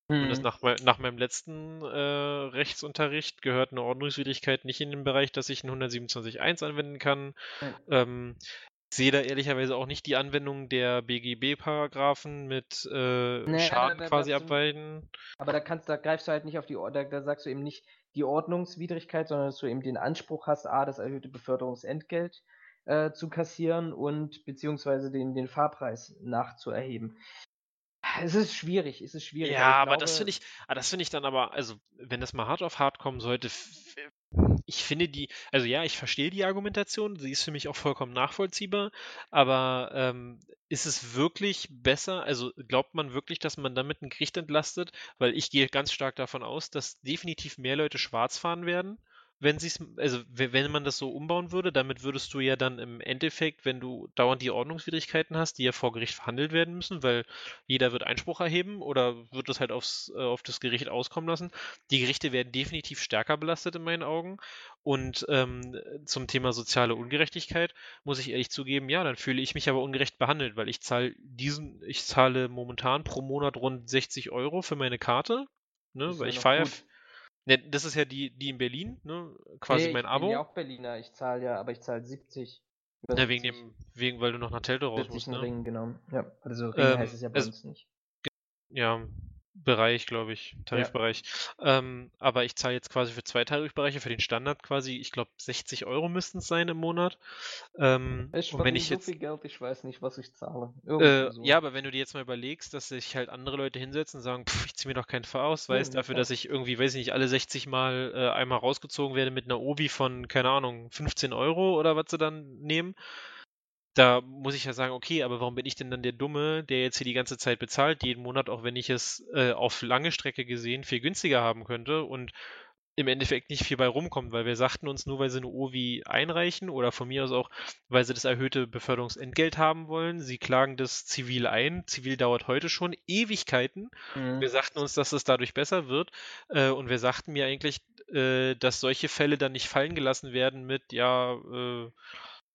Zumindest Hm. nach, nach meinem letzten äh, Rechtsunterricht gehört eine Ordnungswidrigkeit nicht in den Bereich, dass ich einen 127.1 anwenden kann. Nein. Ähm, sehe da ehrlicherweise auch nicht die Anwendung der BGB-Paragraphen mit äh, Nee, Schaden da quasi abweisen. Aber da kannst, da greifst du halt nicht auf die, Or- da, da sagst du eben nicht die Ordnungswidrigkeit, sondern dass du eben den Anspruch hast, A, das erhöhte Beförderungsentgelt äh, zu kassieren und beziehungsweise den, den Fahrpreis nachzuerheben. Es ist schwierig, es ist schwierig. Ja, aber das glaube- finde ich, ah, das finde ich dann aber, also wenn das mal hart auf hart kommen sollte, ich finde die, also ja, ich verstehe die Argumentation, sie ist für mich auch vollkommen nachvollziehbar, aber ähm, ist es wirklich besser, also glaubt man wirklich, dass man damit ein Gericht entlastet? Weil ich gehe ganz stark davon aus, dass definitiv mehr Leute schwarz fahren werden, wenn sie es, also we- wenn man das so umbauen würde, damit würdest du ja dann im Endeffekt, wenn du dauernd die Ordnungswidrigkeiten hast, die ja vor Gericht verhandelt werden müssen, weil jeder wird Einspruch erheben oder wird das halt aufs, äh, auf das Gericht auskommen lassen. Die Gerichte werden definitiv stärker belastet in meinen Augen. Und ähm, zum Thema soziale Ungerechtigkeit muss ich ehrlich zugeben, ja, dann fühle ich mich aber ungerecht behandelt, weil ich zahle diesen, ich zahle momentan pro Monat rund 60 Euro für meine Karte. Ne, weil ich fahre Ne, das ist ja die, die in Berlin, ne? Quasi Nee, mein ich Abo. bin ja auch Berliner, ich zahle ja, aber ich zahle 70. über Ja, wegen 70. dem, wegen, weil du noch nach Teltow raus 70 musst, ne? Ringen, genau. Ja, also Ring Ähm, heißt es ja bei also- uns nicht. ja, Bereich, glaube ich, Tarifbereich. Ähm, aber ich zahle jetzt quasi für zwei Tarifbereiche, für den Standard quasi, ich glaube 60 Euro müssten es sein im Monat. Ähm, Ist und wenn ich so jetzt, viel Geld, ich weiß nicht, was ich zahle. äh, so. ja, aber wenn du dir jetzt mal überlegst, dass sich halt andere Leute hinsetzen und sagen, pff, ich ziehe mir doch keinen Fahrausweis Ja, dafür, klar. dass ich irgendwie, weiß ich nicht, alle 60 Mal äh, einmal rausgezogen werde mit einer Obi von, keine Ahnung, 15 Euro oder was sie dann nehmen. Da muss ich ja sagen, okay, aber warum bin ich denn dann der Dumme, der jetzt hier die ganze Zeit bezahlt, jeden Monat, auch wenn ich es äh, auf lange Strecke gesehen viel günstiger haben könnte und im Endeffekt nicht viel bei rumkommt, weil wir sagten uns nur, weil sie eine OVI einreichen oder von mir aus auch, weil sie das erhöhte Beförderungsentgelt haben wollen. Sie klagen das zivil ein. Zivil dauert heute schon Ewigkeiten. Mhm. Wir sagten uns, dass es dadurch besser wird. Äh, und wir sagten mir eigentlich, äh, dass solche Fälle dann nicht fallen gelassen werden mit, ja, äh,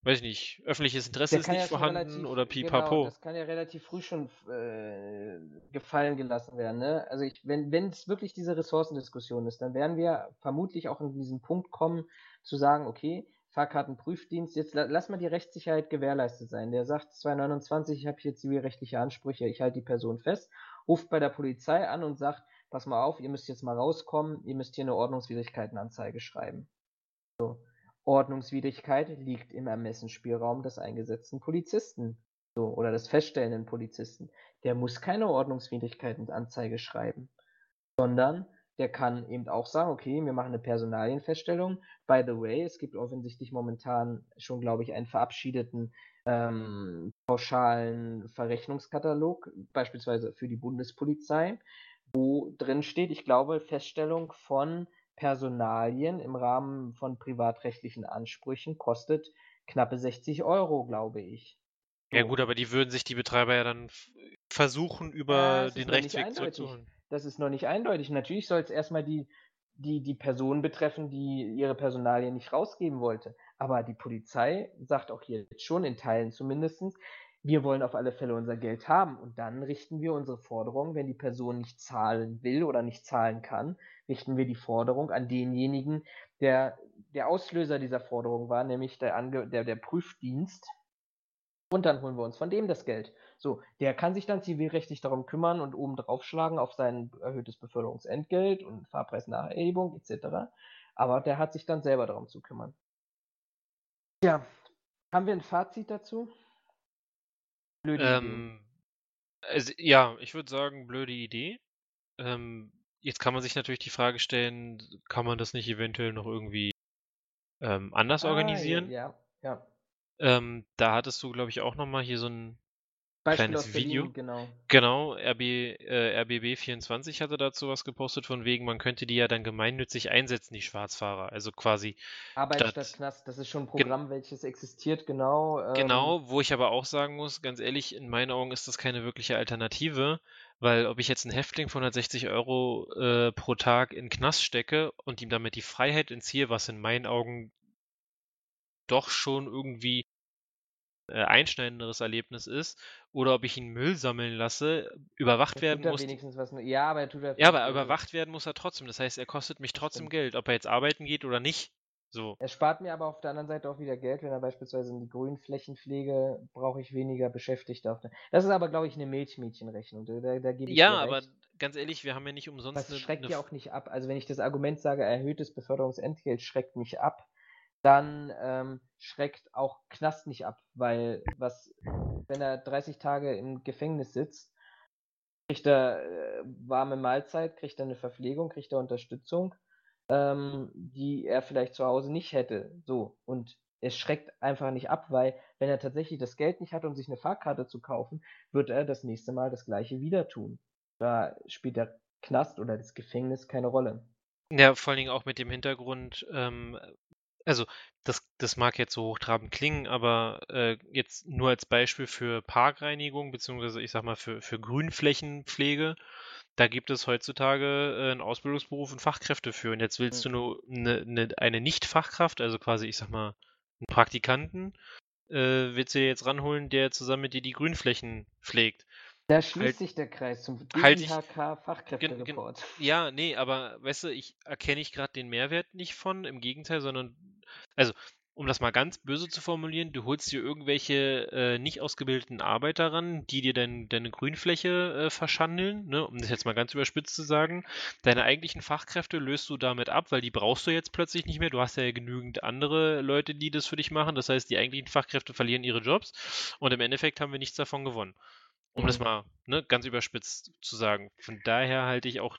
weiß ich nicht, öffentliches Interesse Der ist nicht ja vorhanden relativ, oder genau, pipapo. das kann ja relativ früh schon äh, gefallen gelassen werden. Ne? Also ich, wenn wenn es wirklich diese Ressourcendiskussion ist, dann werden wir vermutlich auch in diesen Punkt kommen, zu sagen, okay, Fahrkartenprüfdienst, jetzt la lass mal die Rechtssicherheit gewährleistet sein. Der sagt 229, ich habe hier zivilrechtliche Ansprüche, ich halte die Person fest, ruft bei der Polizei an und sagt, pass mal auf, ihr müsst jetzt mal rauskommen, ihr müsst hier eine Ordnungswidrigkeitenanzeige schreiben. So. Ordnungswidrigkeit liegt im Ermessensspielraum des eingesetzten Polizisten so, oder des feststellenden Polizisten. Der muss keine Ordnungswidrigkeitenanzeige schreiben, sondern der kann eben auch sagen, okay, wir machen eine Personalienfeststellung. By the way, es gibt offensichtlich momentan schon, glaube ich, einen verabschiedeten ähm, pauschalen Verrechnungskatalog, beispielsweise für die Bundespolizei, wo drin steht, ich glaube, Feststellung von Personalien im Rahmen von privatrechtlichen Ansprüchen kostet knappe 60 Euro, glaube ich. Ja gut, aber die würden sich die Betreiber ja dann versuchen, über Ja, den Rechtsweg eindeutig. zurückzuholen. Das ist noch nicht eindeutig. Natürlich soll es erstmal die, die, die Person betreffen, die ihre Personalien nicht rausgeben wollte. Aber die Polizei sagt auch hier jetzt schon, in Teilen zumindest, wir wollen auf alle Fälle unser Geld haben. Und dann richten wir unsere Forderung, wenn die Person nicht zahlen will oder nicht zahlen kann, richten wir die Forderung an denjenigen, der der Auslöser dieser Forderung war, nämlich der, Ange der, der Prüfdienst. Und dann holen wir uns von dem das Geld. So, der kann sich dann zivilrechtlich darum kümmern und oben draufschlagen auf sein erhöhtes Beförderungsentgelt und Fahrpreisnacherhebung etc. Aber der hat sich dann selber darum zu kümmern. Ja, haben wir ein Fazit dazu? Blöde Idee. Ähm, also, ja, ich würde sagen, blöde Idee. Ähm, jetzt kann man sich natürlich die Frage stellen, kann man das nicht eventuell noch irgendwie ähm, anders Ah, organisieren? Ja, ja. Ähm, da hattest du, glaube ich, auch nochmal hier so ein Beispiel Kleines Berlin, Video. genau. Genau, RB, äh, RBB24 hatte dazu was gepostet, von wegen, man könnte die ja dann gemeinnützig einsetzen, die Schwarzfahrer. Also quasi, Arbeit Statt- statt Knast, das ist schon ein Programm, welches existiert, genau. Ähm, genau, wo ich aber auch sagen muss, ganz ehrlich, in meinen Augen ist das keine wirkliche Alternative, weil ob ich jetzt einen Häftling von 160 Euro äh, pro Tag in Knast stecke und ihm damit die Freiheit entziehe, was in meinen Augen doch schon irgendwie einschneidenderes Erlebnis ist oder ob ich ihn Müll sammeln lasse. Überwacht Er werden muss. Ja, aber er Ja, aber vielleicht- überwacht werden muss er trotzdem. Das heißt, er kostet mich Das trotzdem stimmt. Geld, ob er jetzt arbeiten geht oder nicht. So. Er spart mir aber auf der anderen Seite auch wieder Geld, wenn er beispielsweise in die Grünflächenpflege brauche ich weniger Beschäftigte auf der. Das ist aber, glaube ich, eine Milchmädchenrechnung. Da, da, da gebe ich Ja, aber ganz ehrlich, wir haben ja nicht umsonst Das eine, schreckt eine ja auch nicht ab. Also wenn ich das Argument sage, erhöhtes Beförderungsentgelt schreckt nicht ab, dann ähm, schreckt auch Knast nicht ab, weil was, wenn er 30 Tage im Gefängnis sitzt, kriegt er äh, warme Mahlzeit, kriegt er eine Verpflegung, kriegt er Unterstützung, ähm, die er vielleicht zu Hause nicht hätte. So und es schreckt einfach nicht ab, weil wenn er tatsächlich das Geld nicht hat, um sich eine Fahrkarte zu kaufen, wird er das nächste Mal das gleiche wieder tun. Da spielt der Knast oder das Gefängnis keine Rolle. Ja, vor allen Dingen auch mit dem Hintergrund, ähm, also das, das mag jetzt so hochtrabend klingen, aber äh, jetzt nur als Beispiel für Parkreinigung, beziehungsweise ich sag mal für, für Grünflächenpflege, da gibt es heutzutage äh, einen Ausbildungsberuf und Fachkräfte für. Und jetzt willst Mhm. du nur eine, eine, eine Nicht-Fachkraft, also quasi, ich sag mal, einen Praktikanten, äh, willst du dir jetzt ranholen, der zusammen mit dir die Grünflächen pflegt. Da schließt Halt- sich der Kreis zum halt ich- DIHK gen- Fachkräftereport. Ja, nee, aber weißt du, ich erkenne ich gerade den Mehrwert nicht von, im Gegenteil, sondern, also, um das mal ganz böse zu formulieren, du holst dir irgendwelche äh, nicht ausgebildeten Arbeiter ran, die dir dein, deine Grünfläche äh, verschandeln, ne, um das jetzt mal ganz überspitzt zu sagen. Deine eigentlichen Fachkräfte löst du damit ab, weil die brauchst du jetzt plötzlich nicht mehr. Du hast ja genügend andere Leute, die das für dich machen. Das heißt, die eigentlichen Fachkräfte verlieren ihre Jobs und im Endeffekt haben wir nichts davon gewonnen. Um das Mhm. mal ne, ganz überspitzt zu sagen. Von daher halte ich auch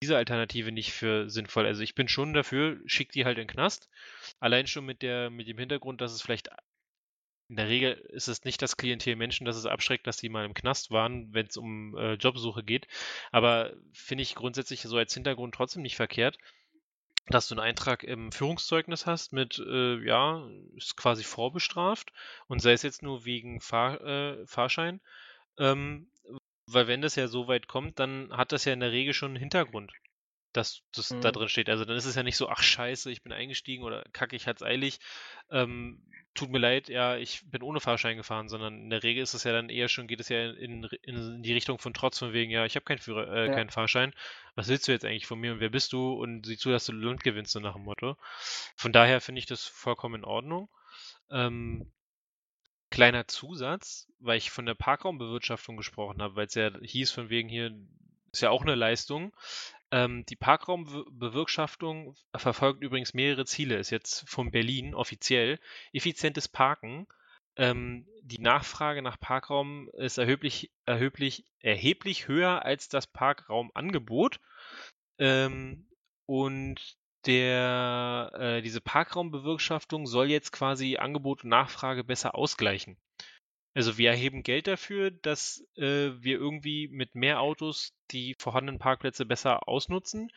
diese Alternative nicht für sinnvoll. Also ich bin schon dafür, schick die halt in den Knast. Allein schon mit der, mit dem Hintergrund, dass es vielleicht in der Regel ist es nicht das Klientel Menschen, dass es abschreckt, dass sie mal im Knast waren, wenn es um äh, Jobsuche geht. Aber finde ich grundsätzlich so als Hintergrund trotzdem nicht verkehrt, dass du einen Eintrag im Führungszeugnis hast mit, äh, ja, ist quasi vorbestraft und sei es jetzt nur wegen Fahr, äh, Fahrschein. Ähm, weil wenn das ja so weit kommt, dann hat das ja in der Regel schon einen Hintergrund, dass das da Mhm. drin steht. Also dann ist es ja nicht so, ach scheiße, ich bin eingestiegen oder kacke, ich hat's eilig. Ähm, tut mir leid, ja, ich bin ohne Fahrschein gefahren, sondern in der Regel ist es ja dann eher schon, geht es ja in, in, in die Richtung von Trotz von wegen, ja, ich habe keinen Führer, äh, Ja. keinen Fahrschein. Was willst du jetzt eigentlich von mir und wer bist du? Und sieh zu, dass du Land gewinnst, so nach dem Motto. Von daher finde ich das vollkommen in Ordnung. Ähm, kleiner Zusatz, weil ich von der Parkraumbewirtschaftung gesprochen habe, weil es ja hieß von wegen hier, ist ja auch eine Leistung. Ähm, die Parkraumbewirtschaftung verfolgt übrigens mehrere Ziele, ist jetzt von Berlin offiziell. Effizientes Parken. Ähm, die Nachfrage nach Parkraum ist erheblich, erheblich, erheblich höher als das Parkraumangebot. Ähm, und der, äh, diese Parkraumbewirtschaftung soll jetzt quasi Angebot und Nachfrage besser ausgleichen. Also wir erheben Geld dafür, dass äh, wir irgendwie mit mehr Autos die vorhandenen Parkplätze besser ausnutzen.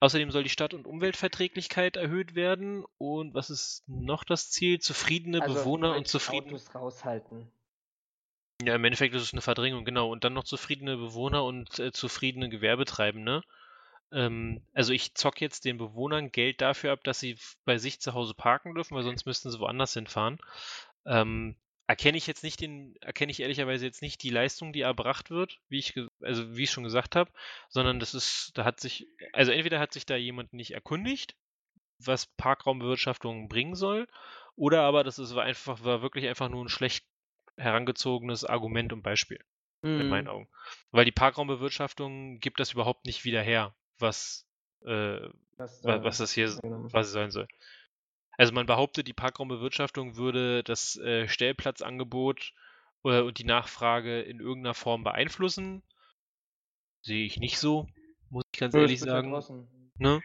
Außerdem soll die Stadt- und Umweltverträglichkeit erhöht werden. Und was ist noch das Ziel? Zufriedene Also Bewohner und halt zufriedene. Autos raushalten. Ja, im Endeffekt ist es eine Verdrängung, genau. Und dann noch zufriedene Bewohner und äh, zufriedene Gewerbetreibende. Ähm, also ich zock jetzt den Bewohnern Geld dafür ab, dass sie bei sich zu Hause parken dürfen, weil sonst müssten sie woanders hinfahren. Ähm, erkenne ich jetzt nicht den, erkenne ich ehrlicherweise jetzt nicht die Leistung, die erbracht wird, wie ich, also wie ich schon gesagt habe, sondern das ist, da hat sich, also entweder hat sich da jemand nicht erkundigt, was Parkraumbewirtschaftung bringen soll, oder aber das ist war einfach, war wirklich einfach nur ein schlecht herangezogenes Argument und Beispiel in Mhm. meinen Augen. Weil die Parkraumbewirtschaftung gibt das überhaupt nicht wieder her, was, äh, Was, wa- da was das hier angenommen. quasi sein soll. Also man behauptet, die Parkraumbewirtschaftung würde das äh, Stellplatzangebot äh, und die Nachfrage in irgendeiner Form beeinflussen. Sehe ich nicht so, muss ich ganz es ehrlich ja sagen. Ne?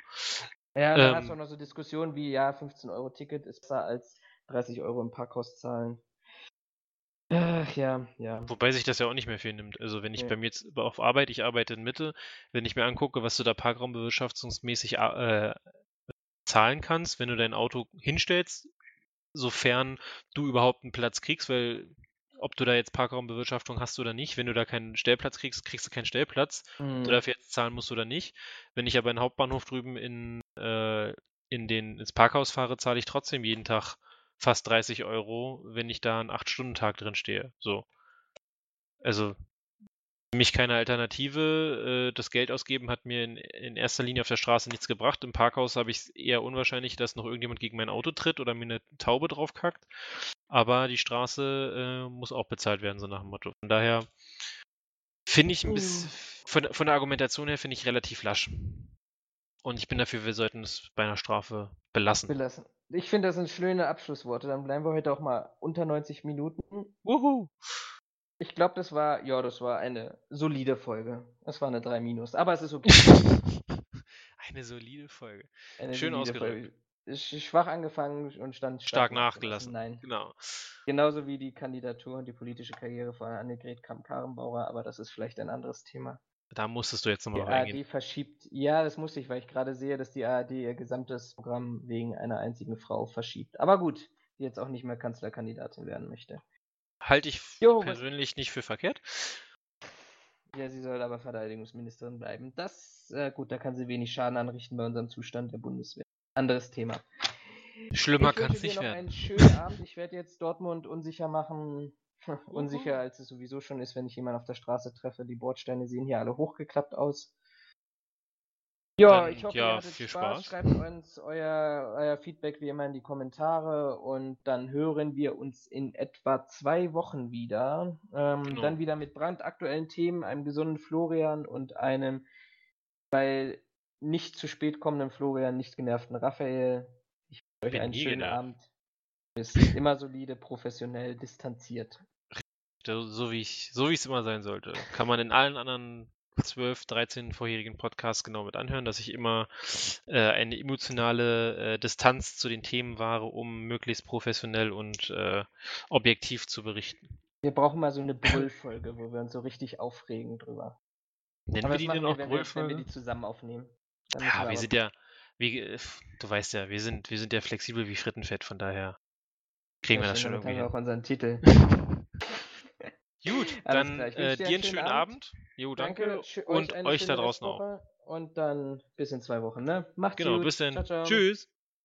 Ja, dann hast Ähm, du auch noch so Diskussionen wie, ja, 15 Euro Ticket ist besser als 30 Euro im Parkhaus zahlen. Ach ja, ja. Wobei sich das ja auch nicht mehr viel nimmt. Also wenn ich Nee. bei mir jetzt auf Arbeit, ich arbeite in Mitte, wenn ich mir angucke, was du da parkraumbewirtschaftungsmäßig äh, zahlen kannst, wenn du dein Auto hinstellst, sofern du überhaupt einen Platz kriegst, weil ob du da jetzt Parkraumbewirtschaftung hast oder nicht, wenn du da keinen Stellplatz kriegst, kriegst du keinen Stellplatz. Ob Mhm. du dafür jetzt zahlen musst oder nicht. Wenn ich aber in den Hauptbahnhof drüben in, äh, in den, ins Parkhaus fahre, zahle ich trotzdem jeden Tag fast 30 Euro, wenn ich da einen 8-Stunden-Tag drin stehe. So. Also für mich keine Alternative. Äh, das Geld ausgeben hat mir in, in, erster Linie auf der Straße nichts gebracht. Im Parkhaus habe ich es eher unwahrscheinlich, dass noch irgendjemand gegen mein Auto tritt oder mir eine Taube draufkackt. Aber die Straße äh, muss auch bezahlt werden, so nach dem Motto. Von daher finde ich ein bisschen, uh. von, von der Argumentation her finde ich relativ lasch. Und ich bin dafür, wir sollten es bei einer Strafe belassen. Belassen. Ich finde, das sind schöne Abschlussworte. Dann bleiben wir heute auch mal unter 90 Minuten. Wuhu! Ich glaube, das war, ja, das war eine solide Folge. Das war eine 3 Minus, aber es ist okay. eine solide Folge. Eine Schön ausgedrückt. Schwach angefangen und stand stark, stark nachgelassen. Nein. Genau. Genauso wie die Kandidatur und die politische Karriere von Annegret Kramp-Karrenbauer, aber das ist vielleicht ein anderes Thema. Da musstest du jetzt nochmal reingehen. Die ARD verschiebt, ja, das musste ich, weil ich gerade sehe, dass die ARD ihr gesamtes Programm wegen einer einzigen Frau verschiebt. Aber gut, die jetzt auch nicht mehr Kanzlerkandidatin werden möchte. Halte ich jo, persönlich was... nicht für verkehrt. Ja, sie soll aber Verteidigungsministerin bleiben. Das, äh, gut, da kann sie wenig Schaden anrichten bei unserem Zustand der Bundeswehr. Anderes Thema. Schlimmer kann es nicht werden. Einen schönen Abend. Ich werde jetzt Dortmund unsicher machen. unsicher, als es sowieso schon ist, wenn ich jemanden auf der Straße treffe. Die Bordsteine sehen hier alle hochgeklappt aus. Ja, ich hoffe, ja, ihr hattet viel Spaß. Spaß. Schreibt uns euer, euer Feedback wie immer in die Kommentare und dann hören wir uns in etwa zwei Wochen wieder. Ähm, genau. Dann wieder mit brandaktuellen Themen, einem gesunden Florian und einem, weil nicht zu spät kommenden Florian, nicht genervten Raphael. Ich wünsche euch einen schönen da. Abend. Ist immer solide, professionell, distanziert. So wie ich, so wie es immer sein sollte. Kann man in allen anderen 12, 13 vorherigen Podcasts genau mit anhören, dass ich immer äh, eine emotionale äh, Distanz zu den Themen wahre, um möglichst professionell und äh, objektiv zu berichten. Wir brauchen mal so eine Brüllfolge, wo wir uns so richtig aufregen drüber. Nennen Aber wir die denn auch Brüllfolge? Wenn wir die zusammen aufnehmen. Ja, wir, wir sind ja, wie, du weißt ja, wir sind, wir sind ja flexibel wie Frittenfett, von daher kriegen ja, wir das schon irgendwie. Wir auch unseren Titel. Gut, dann äh, dir einen schönen Abend. Abend. Jo, danke. danke. Und euch, euch da draußen auch. Und dann bis in zwei Wochen, ne? Macht's genau, gut. bis dann. Tschüss.